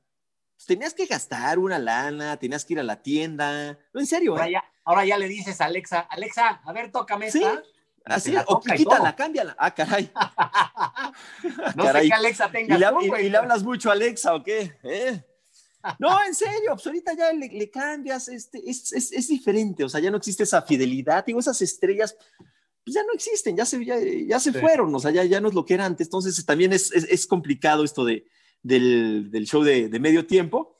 pues, tenías que gastar una lana, tenías que ir a la tienda. No, en serio. Ahora, ¿eh? ya, ahora ya le dices a Alexa, Alexa, a ver, tócame ¿Sí? esta. Así, o quítala, cámbiala. Ah, caray. no sé qué Alexa tenga. ¿Y le, hablas mucho a Alexa o qué? ¿Eh? No, en serio, pues ahorita ya le, cambias, este, es, es, es, diferente, o sea, ya no existe esa fidelidad, digo, esas estrellas, pues ya no existen, ya se, ya, ya se fueron, o sea, ya, ya no es lo que era antes, entonces también es, es complicado esto de, del, del show de, de, medio tiempo.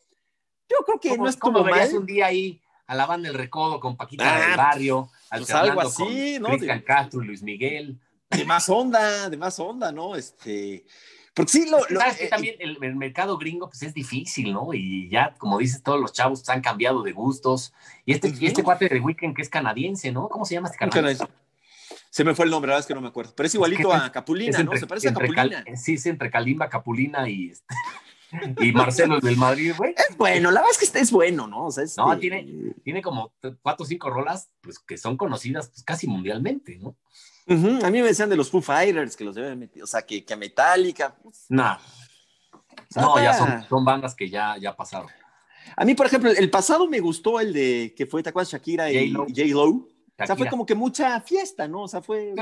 Yo creo que no es como mal. un día ahí a la banda del recodo con Paquita del ah, Barrio, pues algo así, ¿no? Cristian Castro, Luis Miguel. De más onda, de más onda, ¿no? Este, porque sí, lo, sabes que eh, también el, mercado gringo pues es difícil, ¿no? Y ya, como dices, todos los chavos han cambiado de gustos. Y este, y este cuate de Weekend que es canadiense, ¿no? ¿Cómo se llama este canadiense? Se me fue el nombre, la verdad es que no me acuerdo. Pero es igualito a Capulina, ¿no? Se parece a Capulina. sí, es entre Kalimba, Capulina y. Este, y Marcelo del Madrid, güey. Es bueno, la verdad es que este es bueno, ¿no? O sea, No, este tiene, tiene como cuatro o cinco rolas pues, que son conocidas pues, casi mundialmente, ¿no? A mí me decían de los Foo Fighters que los deben meter, o sea, que, que a Metallica. Pues. no, no, ya son, son, bandas que ya, ya pasaron. A mí, por ejemplo, el pasado me gustó el de que fue, ¿te acuerdas? Shakira y J-Lo. O sea, fue como que mucha fiesta, ¿no? O sea, fue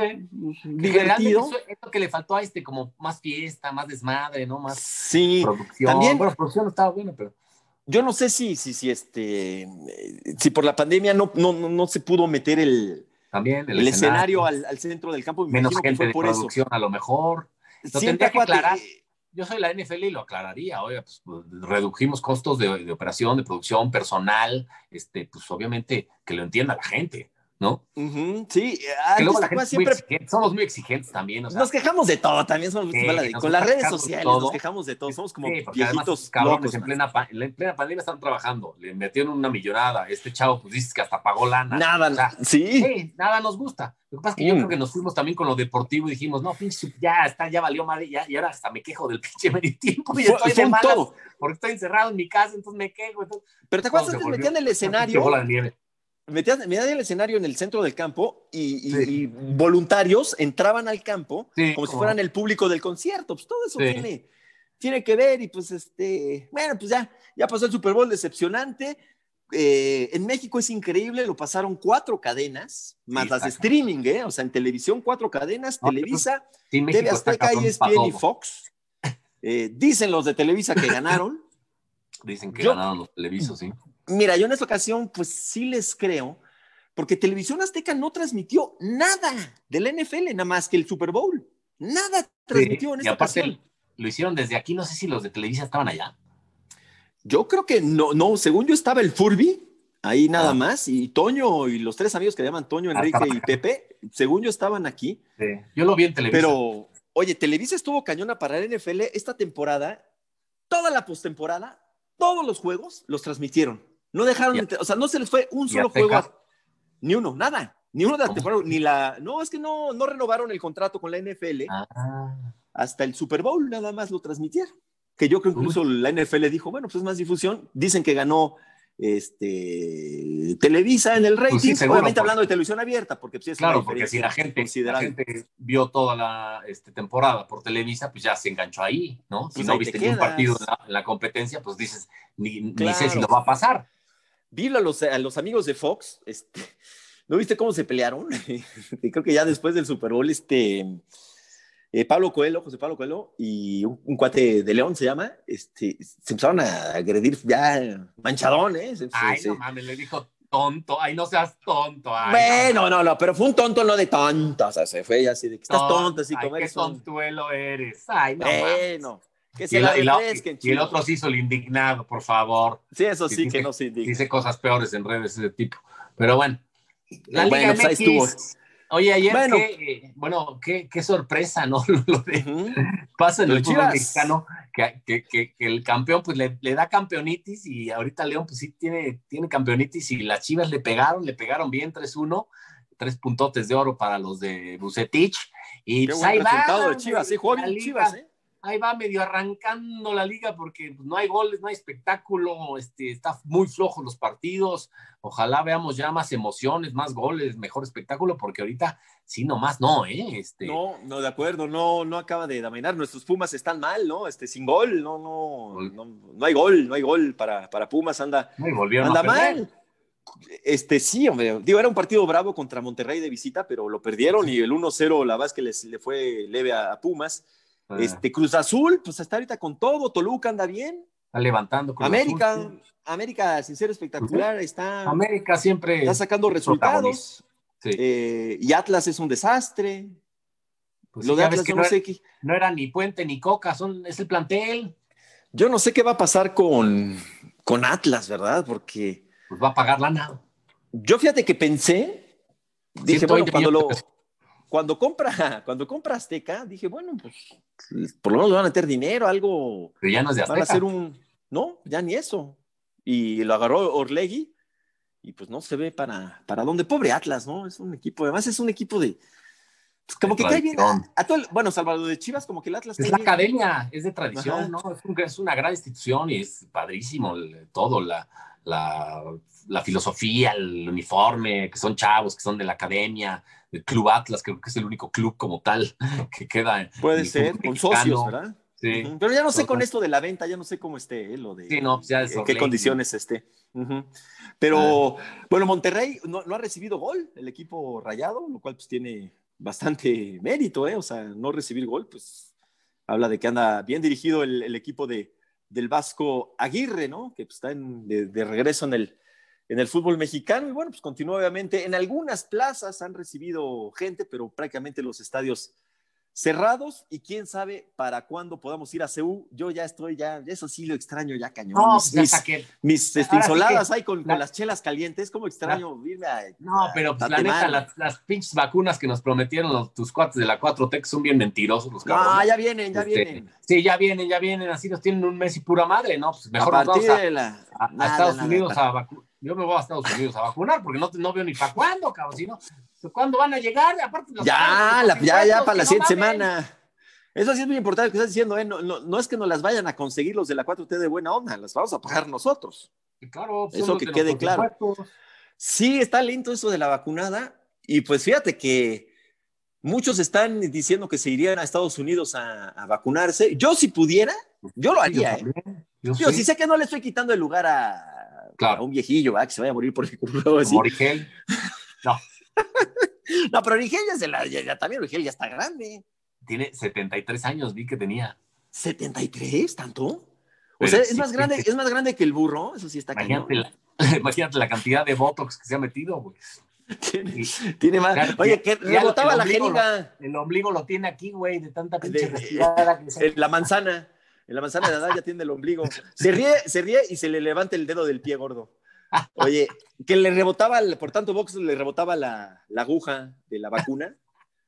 divertido. Eso es lo que le faltó a este, como más fiesta, más desmadre, ¿no? Más sí, producción. También, bueno, producción estaba buena, pero... Yo no sé si, si, si, este, si por la pandemia no, no, no se pudo meter el, También el, escenario, al, al, centro del campo. Menos gente de por producción, eso. a lo mejor. Lo Siempre que aclarar. Yo soy la NFL y lo aclararía. Oiga, pues, pues redujimos costos de, de, operación, de producción, personal. Este, pues obviamente que lo entienda la gente. ¿No? sí, que luego la gente siempre somos muy exigentes también. O sea, nos quejamos de todo, también somos sí, con las redes sociales nos quejamos de todo, somos como sí, viejitos cabrones en plena, en plena pandemia están trabajando, le metieron una millonada, este chavo pues dices que hasta pagó lana. Nada, o sea, sí. nada nos gusta. Lo que pasa es que mm. yo creo que nos fuimos también con lo deportivo y dijimos, no, pinche, ya está, ya valió madre, ya, y ahora hasta me quejo del pinche medio tiempo y estoy de malas todo. porque estoy encerrado en mi casa, entonces me quejo. Entonces, Pero te acuerdas que metían el escenario metían, metían, el escenario en el centro del campo y, y, sí. y voluntarios entraban al campo sí, como si fueran el público del concierto. Pues todo eso sí. tiene, tiene que ver y pues este, bueno, pues ya, ya pasó el Super Bowl decepcionante. Eh, en México es increíble, lo pasaron cuatro cadenas, más las de streaming, ¿eh? o sea, en televisión cuatro cadenas, no, Televisa, TV Azteca, ESPN y Fox. Eh, dicen los de Televisa que ganaron. Dicen que Yo, ganaron los televisos, sí. Mira, yo en esta ocasión, pues sí les creo, porque Televisión Azteca no transmitió nada del NFL, nada más que el Super Bowl. Nada transmitió sí, en esta y aparte, ocasión. Lo hicieron desde aquí, no sé si los de Televisa estaban allá. Yo creo que no, no, según yo estaba el Furby, ahí nada ah. más, y Toño y los tres amigos que llaman Toño, Enrique ah, y Pepe, según yo estaban aquí. Sí. Yo lo vi en Televisa. Pero, oye, Televisa estuvo cañona para el NFL esta temporada, toda la postemporada, todos los juegos los transmitieron. No dejaron, de, o sea, no se les fue un solo juego, a, ni uno, nada, ni uno de la temporada, ni la, no, es que no, no renovaron el contrato con la NFL ah. hasta el Super Bowl, nada más lo transmitieron. Que yo creo que incluso Uy. la NFL dijo, bueno, pues es más difusión. Dicen que ganó este Televisa en el rating, pues sí, seguro, obviamente porque... hablando de televisión abierta, porque pues, es claro, porque si la gente, la gente vio toda la este, temporada por Televisa, pues ya se enganchó ahí, ¿no? Si pues no viste ni un partido en la, en la, competencia, pues dices, ni, claro. ni sé si lo va a pasar vi a los, a los amigos de Fox, este, ¿no viste cómo se pelearon? Creo que ya después del Super Bowl, este, eh, Pablo Coelho, José Pablo Coelho, y un, un, cuate de León se llama, este, se empezaron a agredir ya manchadón, ¿eh? Se, ay, se, no mames, le dijo tonto, ay, no seas tonto. Ay, bueno, no, no, pero fue un tonto no de tonto, o sea, se fue así de que estás tonto, así como eres. Qué tontuelo eres, ay, no Bueno. Mames. Que y, el, y, la, y, y, el, otro se hizo el indignado, por favor. Sí, eso sí, dice, que no se indigna. Dice cosas peores en redes de ese tipo. Pero bueno. La bueno, Liga pues MX, Oye, ayer, bueno, qué, bueno, qué, qué sorpresa, ¿no? Lo de. Pasa en el fútbol mexicano que, que, el campeón pues le, le, da campeonitis y ahorita León pues sí tiene, tiene campeonitis y las Chivas le pegaron, le pegaron bien 3-1, tres puntotes de oro para los de Bucetich. Y qué pues, ahí va, de Chivas, sí, jugó bien Chivas, ¿eh? Ahí va medio arrancando la liga porque pues, no hay goles, no hay espectáculo, este, está muy flojo los partidos. Ojalá veamos ya más emociones, más goles, mejor espectáculo, porque ahorita sí, nomás no, ¿eh? Este... No, no, de acuerdo, no, no acaba de dominar. Nuestros Pumas están mal, ¿no? Este, sin gol, no, no, no, no hay gol, no hay gol para, para Pumas, anda, anda mal. Este sí, hombre, digo, era un partido bravo contra Monterrey de visita, pero lo perdieron y el 1-0, la verdad es que les, le fue leve a, a Pumas. Ah. Este, Cruz Azul, pues está ahorita con todo. Toluca anda bien. Está levantando. Cruz América, Azul, sí. América, sin ser espectacular, está. América siempre. Está sacando resultados. Sí. Eh, y Atlas es un desastre. Pues Lo sí, de Atlas, no, no, sé qué. No era ni Puente ni Coca, son, es el plantel. Yo no sé qué va a pasar con, con Atlas, ¿verdad? Porque. Pues va a pagar lana. Yo fíjate que pensé, dije, bueno, cuando lo, cuando compra, cuando compra Azteca, dije, bueno, pues por lo menos van a meter dinero, algo. Pero ya no es de Azteca. Van a hacer un. No, ya ni eso. Y lo agarró Orlegui y pues no se ve para, para dónde. Pobre Atlas, ¿no? Es un equipo, además es un equipo de. como que cae bien a, todo bueno, Salvador de Chivas, como que el Atlas. Es la academia, es de tradición, ¿no? Es, una gran institución y es padrísimo todo, la, la, la, filosofía, el uniforme, que son chavos, que son de la academia, el Club Atlas, creo que es el único club como tal que queda. Puede ser, con socios, ¿verdad? Sí. Pero ya no sé con esto de la venta, ya no sé cómo esté, ¿eh? lo de sí, no, ya qué condiciones esté. Pero ah. bueno, Monterrey no, no, ha recibido gol, el equipo rayado, lo cual pues tiene bastante mérito, ¿eh? O sea, no recibir gol, pues habla de que anda bien dirigido el, equipo de, del Vasco Aguirre, ¿no? Que pues, está de, regreso en el, en el fútbol mexicano y bueno, pues continúa obviamente. En algunas plazas han recibido gente, pero prácticamente los estadios cerrados y quién sabe para cuándo podamos ir a CEU. Yo ya estoy, ya, eso sí lo extraño ya cañón. No, mis, pues mis, mis ahí con, las chelas calientes, como extraño irme a, No, pero pues, la neta, las, pinches vacunas que nos prometieron los, tus cuates de la 4T son bien mentirosos los cabrones. Ah, ya vienen, ya este, vienen. Sí, ya vienen, ya vienen, así nos tienen un mes y pura madre, ¿no? Pues mejor a nos a, Estados Unidos a vacunar. Yo me voy a Estados Unidos a vacunar porque no, no veo ni para cuándo, cabrón, si no ¿Cuándo van a llegar? Aparte, ya, ya, ya para la siguiente semana. Eso sí es muy importante lo que estás diciendo, ¿eh? no, no, no, es que nos las vayan a conseguir los de la 4T de buena onda, las vamos a pagar nosotros. Claro, eso que quede claro. Sí, está lento eso de la vacunada y pues fíjate que muchos están diciendo que se irían a Estados Unidos a, vacunarse. Yo si pudiera, yo lo haría. ¿eh? Yo, sí. sé que no le estoy quitando el lugar a, claro. un viejillo que se vaya a morir por el así. No. no, pero Rigel ya, la, ya, también Rigel ya está grande. Tiene 73 años, vi que tenía. ¿73? ¿Tanto? O sea, es, más grande, es más grande que el burro, eso sí está imagínate la, imagínate la cantidad de botox que se ha metido, güey. Tiene, tiene, más. Oye, que rebotaba la jeringa. El ombligo lo tiene aquí, güey, de tanta pinche respirada. La manzana. En la manzana de edad ya tiene el ombligo. Se ríe, se ríe y se le levanta el dedo del pie gordo. Oye, que le rebotaba, por tanto Vox le rebotaba la, aguja de la vacuna.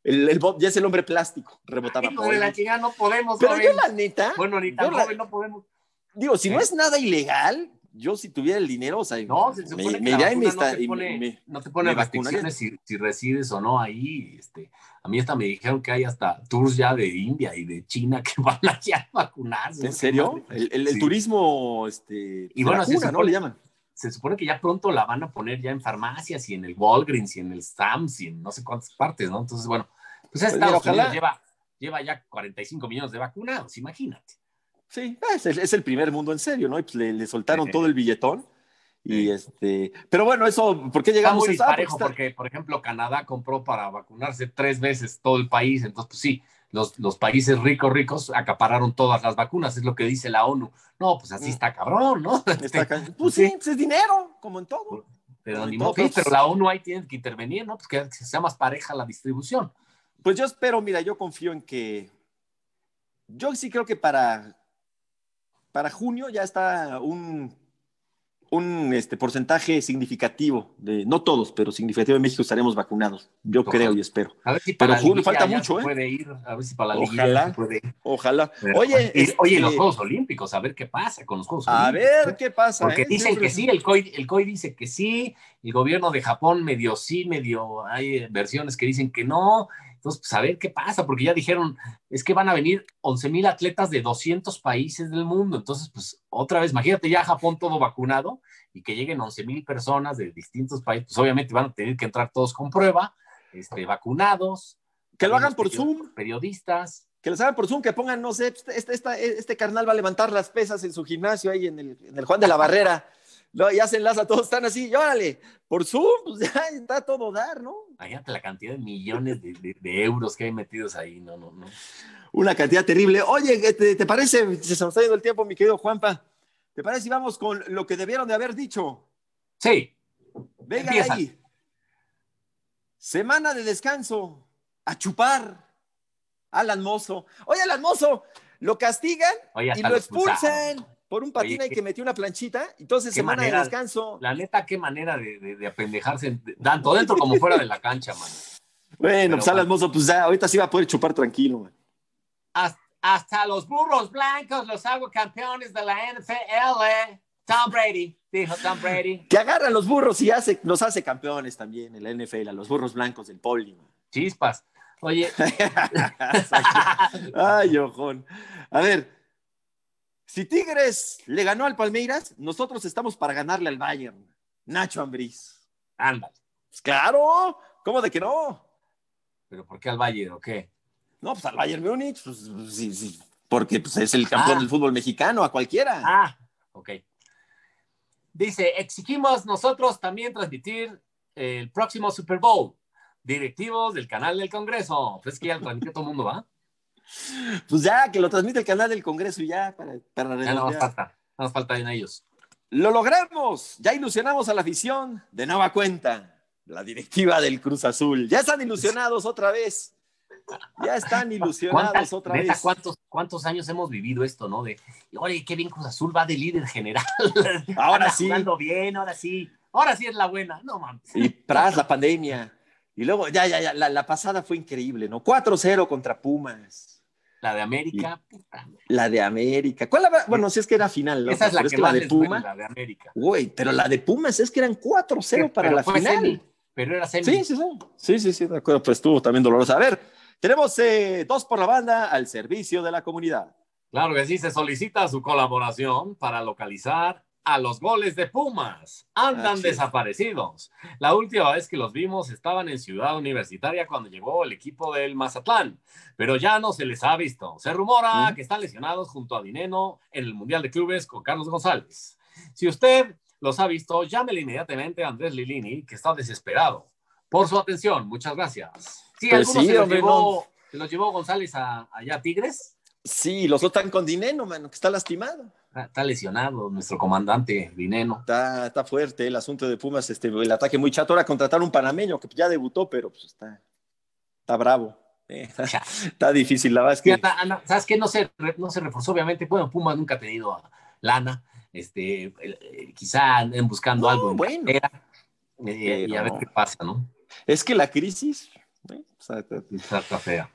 El, el, ya es el hombre plástico, rebotaba. No, la chingada no podemos. Pero yo la neta. Bueno, ni tan joven no podemos. Digo, si no ¿Eh? es nada ilegal, yo si tuviera el dinero, o sea, no, se supone me, me no, te pone, no te pone restricciones si, si, resides o no ahí. Este, a mí hasta me dijeron que hay hasta tours ya de India y de China que van allá a vacunarse. ¿En serio? El, el, turismo, este, y bueno, vacuna, ¿no? Le llaman se supone que ya pronto la van a poner ya en farmacias y en el Walgreens y en el Sam's y en no sé cuántas partes, ¿no? Entonces, bueno, pues, pues Estados Unidos lleva, lleva ya 45 millones de vacunados, imagínate. Sí, es el, primer mundo en serio, ¿no? Y pues le, soltaron todo el billetón. Y este, pero bueno, eso, ¿por qué llegamos a parejo porque, por ejemplo, Canadá compró para vacunarse tres veces todo el país, entonces, pues sí, los, países ricos, ricos acapararon todas las vacunas, es lo que dice la ONU. No, pues así mm. está cabrón, ¿no? Está pues sí, pues es dinero, como en todo. Pero, pero la ONU ahí tiene que intervenir, ¿no? Pues que, sea más pareja la distribución. Pues yo espero, mira, yo confío en que. Yo sí creo que para, para junio ya está un un este, porcentaje significativo de, no todos, pero significativo de México estaremos vacunados. Yo creo y espero. A ver si para pero falta mucho, ¿eh? Puede ir, a ver si para la ojalá, puede Ojalá. oye, oye, los este Juegos Olímpicos, a ver qué pasa con los Juegos a Olímpicos. A ver qué pasa. Porque ¿eh? dicen que sí, el COI, el COI dice que sí, el gobierno de Japón medio sí, medio hay versiones que dicen que no. Entonces, pues a ver qué pasa, porque ya dijeron, es que van a venir 11 mil atletas de 200 países del mundo. Entonces, pues otra vez, imagínate ya Japón todo vacunado y que lleguen 11 mil personas de distintos países, pues obviamente van a tener que entrar todos con prueba, este, vacunados. Que lo hagan por Zoom. Periodistas. Que lo hagan por Zoom, que pongan, no sé, este, este, este, carnal va a levantar las pesas en su gimnasio ahí en el, en el Juan de la Barrera. Ya se enlaza, todos están así, y órale, por Zoom, pues ya está todo dar, ¿no? Imagínate la cantidad de millones de, euros que hay metidos ahí, no, no, no. Una cantidad terrible. Oye, ¿te, parece? Se nos está yendo el tiempo, mi querido Juanpa. ¿Te parece si vamos con lo que debieron de haber dicho? Sí. Venga ahí. Semana de descanso. A chupar. Alan Mozo. Oye, Alan Mozo, lo castigan y lo expulsan por un patín ahí que metió una planchita, entonces semana de descanso. La neta, qué manera de, de, apendejarse, tanto dentro como fuera de la cancha, man. Bueno, pues Alan Mozo, pues ya, ahorita sí va a poder chupar tranquilo, man. Hasta, los burros blancos los hago campeones de la NFL, Tom Brady, dijo Tom Brady. Que agarran los burros y hace, los hace campeones también en la NFL, a los burros blancos del poli. Chispas. Oye. Ay, ojón. A ver, si Tigres le ganó al Palmeiras, nosotros estamos para ganarle al Bayern. Nacho Ambriz. Anda. Pues claro, ¿cómo de que no? ¿Pero por qué al Bayern o qué? No, pues al Bayern Múnich, pues, sí, sí, porque pues, es el campeón ah. del fútbol mexicano, a cualquiera. Ah, ok. Dice, exigimos nosotros también transmitir el próximo Super Bowl. Directivos del canal del Congreso. Pues que ya lo transmite todo el mundo, ¿va? Pues ya, que lo transmite el canal del Congreso y ya, para, para Ya no nos falta, no nos falta en ellos. Lo logramos, ya ilusionamos a la afición de nueva cuenta. La directiva del Cruz Azul. Ya están ilusionados otra vez. Ya están ilusionados otra vez. ¿cuántos, ¿Cuántos años hemos vivido esto, no? De, oye, qué bien Cruz Azul va de líder general. Ahora sí. Jugando bien, ahora sí. Ahora sí es la buena. No mames. Y tras la pandemia. Y luego, ya, ya, ya, la, pasada fue increíble, ¿no? 4-0 contra Pumas. La de América, La de América. ¿Cuál la, bueno, si es que era final, ¿no? Esa es la que, la de Pumas. La de América. Güey, pero la de Pumas es que eran 4-0 para la final. pero era semi. Sí, sí, sí. Sí, sí, sí, de acuerdo. Pues estuvo también dolorosa. A ver, tenemos eh, dos por la banda al servicio de la comunidad. Claro que sí, se solicita su colaboración para localizar a los goles de Pumas. Andan desaparecidos. La última vez que los vimos estaban en Ciudad Universitaria cuando llegó el equipo del Mazatlán, pero ya no se les ha visto. Se rumora que están lesionados junto a Dineno en el Mundial de Clubes con Carlos González. Si usted los ha visto, llámele inmediatamente a Andrés Lilini, que está desesperado. Por su atención, muchas gracias. Sí, pues algunos se, los llevó, se, los llevó, González a, allá a Tigres. Sí, los están con Dineno, mano, que está lastimado. Está, lesionado nuestro comandante Dineno. Está, está fuerte el asunto de Pumas, este, el ataque muy chato. Ahora contratar un panameño que ya debutó, pero pues está, está bravo. Eh, está, difícil, la verdad es que. ¿Sabes qué? No se, no se reforzó, obviamente. Bueno, Pumas nunca ha tenido lana. Este, eh, quizá anden buscando algo. Bueno. Eh, y a ver qué pasa, ¿no? Es que la crisis. está fea.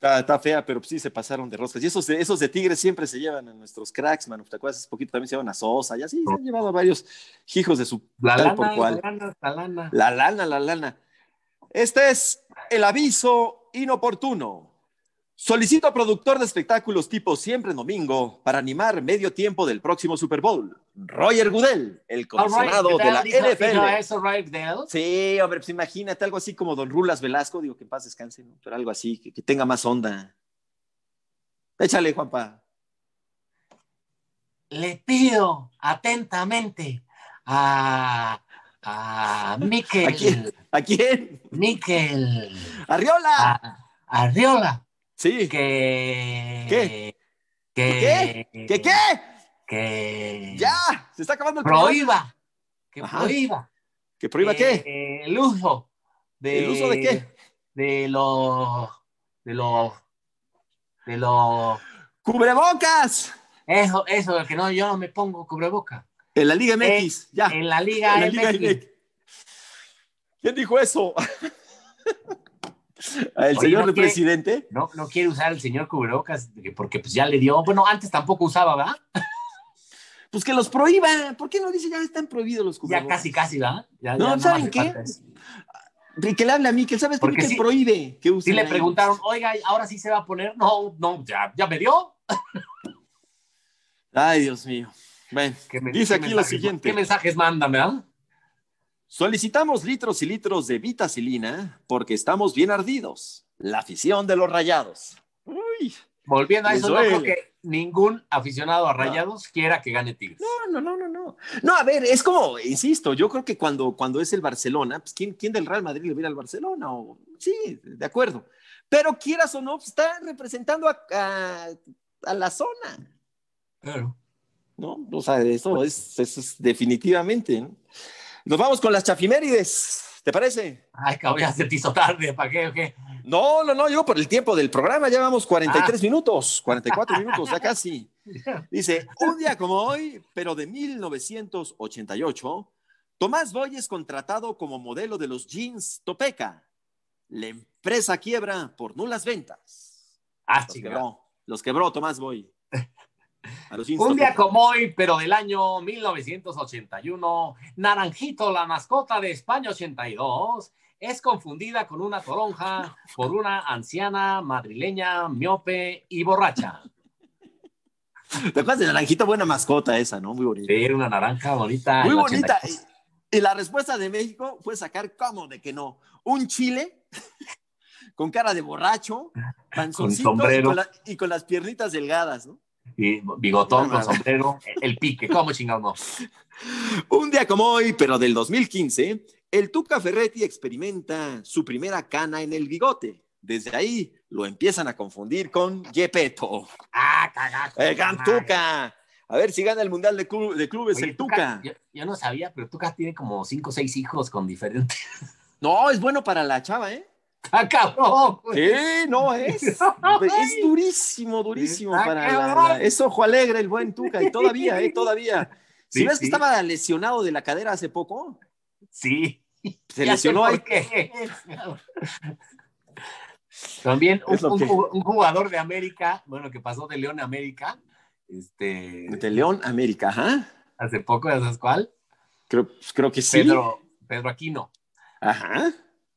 Está, fea, pero sí se pasaron de roscas. Y esos de, esos de Tigres siempre se llevan a nuestros cracks, man. ¿Te acuerdas? Hace poquito también se llevan a Sosa y así se han llevado a varios hijos de su la lana, por cual. La lana, la lana. La lana, la lana. Este es el aviso inoportuno. Solicito a productor de espectáculos tipo Siempre Domingo para animar medio tiempo del próximo Super Bowl. Roger Goodell, el comisionado de la NFL. Sí, hombre, pues imagínate algo así como Don Rulas Velasco, digo que en paz descanse, ¿no? pero algo así, que, tenga más onda. Échale, Juanpa. Le pido atentamente a, a Miquel. ¿A quién? ¿A quién? Miquel. Arriola. Arriola Sí. Que. ¿Qué? Que. ¿Qué? ¿Qué? ¿Qué? Que. ¡Ya! Se está acabando el Prohíba. Que prohíba. ¿Que prohíba qué? El uso. De, ¿El uso de qué? De los. De los. De los. ¡Cubrebocas! Eso, eso, que no, yo no me pongo cubrebocas. En la Liga MX, ya. En la Liga, en la Liga MX. ¿Quién dijo eso? ¿El señor presidente? No, no quiere usar el señor cubrebocas porque pues ya le dio. Bueno, antes tampoco usaba, ¿verdad? Pues que los prohíba. ¿Por qué no dice ya están prohibidos los cubrebocas? Ya casi, casi, ¿verdad? no, ¿saben qué? Que le hable a mí, que sabes por qué prohíbe que use. Sí le preguntaron, oiga, ¿ahora sí se va a poner? No, no, ya, ya me dio. Ay, Dios mío. Ven, dice aquí lo siguiente. ¿Qué mensajes mandan, verdad? Solicitamos litros y litros de vitacilina porque estamos bien ardidos. La afición de los rayados. Uy, Volviendo a eso, no creo que ningún aficionado a Rayados quiera que gane Tigres. No, no, no, no, no. No, a ver, es como, insisto, yo creo que cuando, cuando es el Barcelona, pues ¿quién, quién del Real Madrid le viene al Barcelona? O, sí, de acuerdo. Pero quieras o no, pues, está representando a, a, la zona. Claro. ¿No? O sea, eso es, eso es definitivamente. ¿no? Nos vamos con las chafimérides. ¿Te parece? Ay, cabrón, ya se te hizo tarde, ¿para qué o qué? No, no, no, yo por el tiempo del programa ya vamos 43 minutos, 44 minutos, ya casi. Dice, un día como hoy, pero de 1988, Tomás Boy es contratado como modelo de los jeans Topeca. La empresa quiebra por nulas ventas. Ah, los quebró, los quebró Tomás Boy. Un día como hoy, pero del año 1981, Naranjito, la mascota de España 82, es confundida con una toronja por una anciana madrileña, miope y borracha. ¿Te acuerdas de naranjita? Buena mascota esa, ¿no? Muy bonita. Sí, una naranja bonita. Muy bonita. Y, la respuesta de México fue sacar, ¿cómo de que no? Un chile con cara de borracho, panzoncito con sombrero. Y, con las piernitas delgadas, ¿no? Y bigotón con sombrero, el pique, ¿cómo chingamos? Un día como hoy, pero del 2015, el Tuca Ferretti experimenta su primera cana en el bigote. Desde ahí lo empiezan a confundir con Yepeto. Ah, cagazo. El gran Tuca. A ver si gana el Mundial de, Clubes el Tuca. yo, no sabía, pero Tuca tiene como cinco o seis hijos con diferentes. No, es bueno para la chava, ¿eh? ¡Ah, cabrón! Sí, no, es, es durísimo, durísimo para la, Es ojo alegre el buen Tuca, y todavía, ¿eh? Todavía. Si ves que estaba lesionado de la cadera hace poco. Sí. Se lesionó ahí. También un, jugador de América, bueno, que pasó de León a América. Este, de León a América, ajá. Hace poco, ¿ya sabes cuál? Creo, pues, creo que sí. Pedro, Pedro Aquino. Ajá.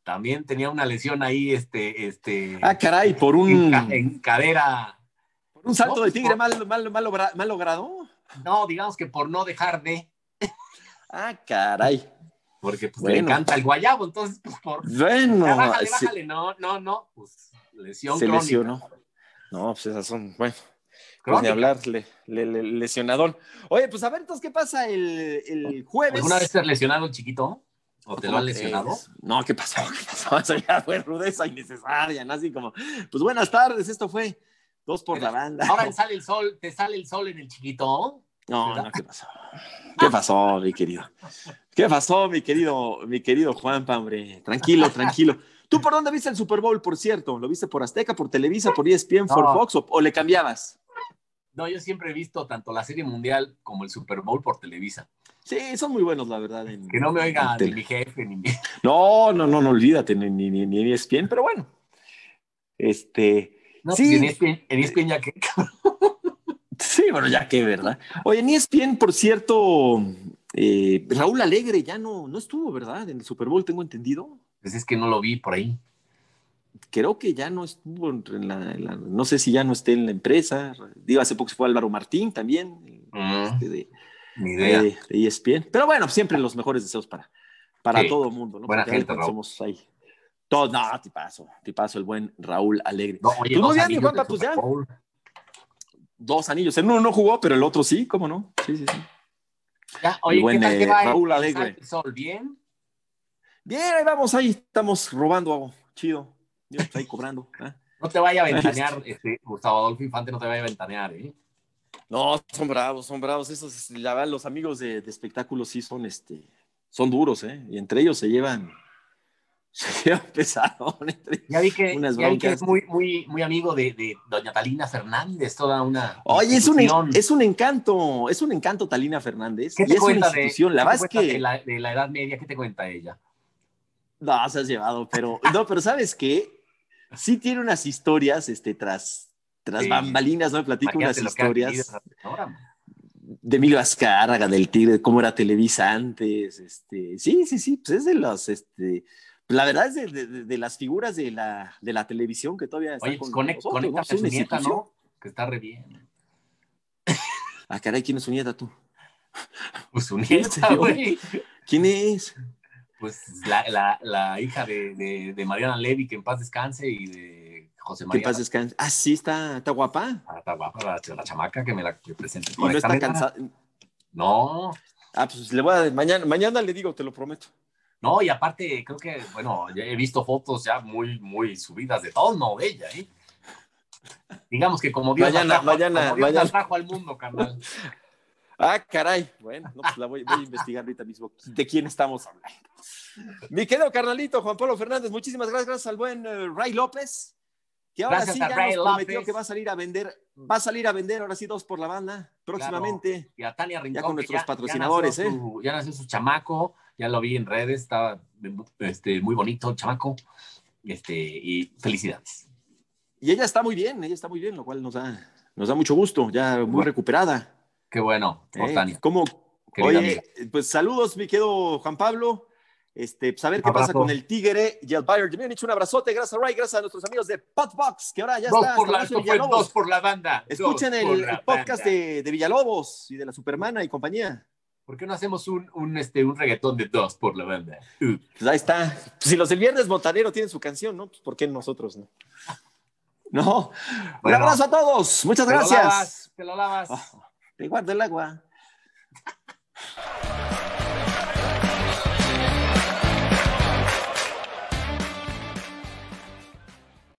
También tenía una lesión ahí, este, este. Ah, caray, por un. En, cadera. Por un salto de tigre mal, mal, mal, logrado. No, digamos que por no dejar de. Ah, caray. Porque pues, le encanta el guayabo, entonces, pues por. Bueno, bájale, bájale, no, no, no, pues lesión. Se lesionó. No, pues esas son, bueno. Pues ni hablar, le, lesionador. Oye, pues a ver, entonces, ¿qué pasa el, el jueves? ¿Alguna vez te has lesionado chiquito? ¿O te lo han lesionado? No, ¿qué pasó? ¿Qué pasó? Eso ya fue rudeza innecesaria, ¿no? Así como, pues buenas tardes, esto fue dos por la banda. Ahora sale el sol, ¿te sale el sol en el chiquito? No, no, ¿qué pasó? ¿Qué pasó, mi querido? ¿Qué pasó, mi querido, mi querido Juan hombre? Tranquilo, tranquilo. ¿Tú por dónde viste el Super Bowl, por cierto? ¿Lo viste por Azteca, por Televisa, por ESPN, por Fox o, le cambiabas? No, yo siempre he visto tanto la Serie Mundial como el Super Bowl por Televisa. Sí, son muy buenos, la verdad. que no me oiga ni mi jefe, ni mi... No, no, no, no olvídate, ni, ni, ni, ESPN, pero bueno. Este... No, sí. Pues en en ESPN ya que... Sí, bueno, ya que, ¿verdad? Oye, ni es bien, por cierto, eh, Raúl Alegre ya no, no estuvo, ¿verdad? En el Super Bowl, tengo entendido. Pues es que no lo vi por ahí. Creo que ya no estuvo en la, no sé si ya no esté en la empresa. Digo, hace poco se fue Álvaro Martín también, mm, este de, Ni idea. De, ESPN. Pero bueno, siempre los mejores deseos para, para todo el mundo, ¿no? Buena gente, Somos ahí. Todos, no, te paso, te paso el buen Raúl Alegre. No, oye, Juanpa, pues ya dos anillos. El uno no jugó, pero el otro sí, ¿cómo no? Sí, sí, sí. Ya, oye, ¿qué tal que va Raúl Alegre. Sol? ¿Bien? Bien, ahí vamos, ahí estamos robando algo chido. Dios, ahí cobrando. ¿eh? No te vaya a ventanear, este, Gustavo Adolfo Infante, no te vaya a ventanear, ¿eh? No, son bravos, son bravos. Esos, los amigos de, de espectáculos sí son, este, son duros, ¿eh? Y entre ellos se llevan pesado. Ya vi que, ya vi que es muy, muy, muy amigo de, de, doña Talina Fernández, toda una. Oye, es un, es un encanto, es un encanto Talina Fernández. ¿Qué te es cuenta una institución. De, la verdad que. De la, de la, Edad Media, ¿qué te cuenta ella? No, se has llevado, pero. No, pero ¿sabes qué? Sí tiene unas historias este, tras, tras bambalinas, ¿no? Me platico unas historias. De Emilio Azcárraga, del Tigre, cómo era Televisa antes. Este, sí, sí, sí, pues es de los. Este, la verdad es de, de, las figuras de la, de la televisión que todavía están Oye, pues con nosotros, ¿no? su nieta, ¿no? Que está re bien. Ah, caray, ¿quién es su nieta tú? Pues su nieta, güey. ¿Quién es? Pues la, la, la hija de, de, Mariana Levy, que en paz descanse, y de José María. Que en paz descanse. Ah, sí, está, está guapa. Ah, está guapa la, la, chamaca que me la que presente. ¿Y no está cansada? No. Ah, pues le voy a... Mañana, mañana le digo, te lo prometo. No, y aparte, creo que, bueno, ya he visto fotos ya muy, muy subidas de tono de ella, ¿eh? Digamos que como Dios mañana, trajo, mañana, como Dios trajo al mundo, carnal. Ah, caray. Bueno, no, pues la voy, voy, a investigar ahorita mismo de quién estamos hablando. Mi querido carnalito Juan Pablo Fernández, muchísimas gracias, gracias al buen uh, Ray López, que ahora gracias sí ya nos López. prometió que va a salir a vender, va a salir a vender ahora sí dos por la banda próximamente. Claro. Y a Tania Rincón, ya con nuestros ya, patrocinadores, ya nació, ¿eh? Ya nació su chamaco, ya lo vi en redes, estaba este, muy bonito el chamaco, este, y felicidades. Y ella está muy bien, ella está muy bien, lo cual nos da, nos da mucho gusto, ya muy bueno. recuperada. Qué bueno, eh, ¿Cómo? Oye, pues saludos, mi querido Juan Pablo. Este, pues a ver qué pasa con el Tigre y el Bayern de Múnich. Un abrazote, gracias a Ray, gracias a nuestros amigos de Potbox, que ahora ya dos está. Por la, dos por la banda. Escuchen el, podcast de, de, Villalobos y de la Supermana y compañía. ¿Por qué no hacemos un, un, este, un reggaetón de dos por la banda? Pues ahí está. si los del Viernes Montanero tienen su canción, ¿no? Pues ¿por qué nosotros no? No. un abrazo a todos. Muchas gracias. te lo lavas. Te guardo el agua.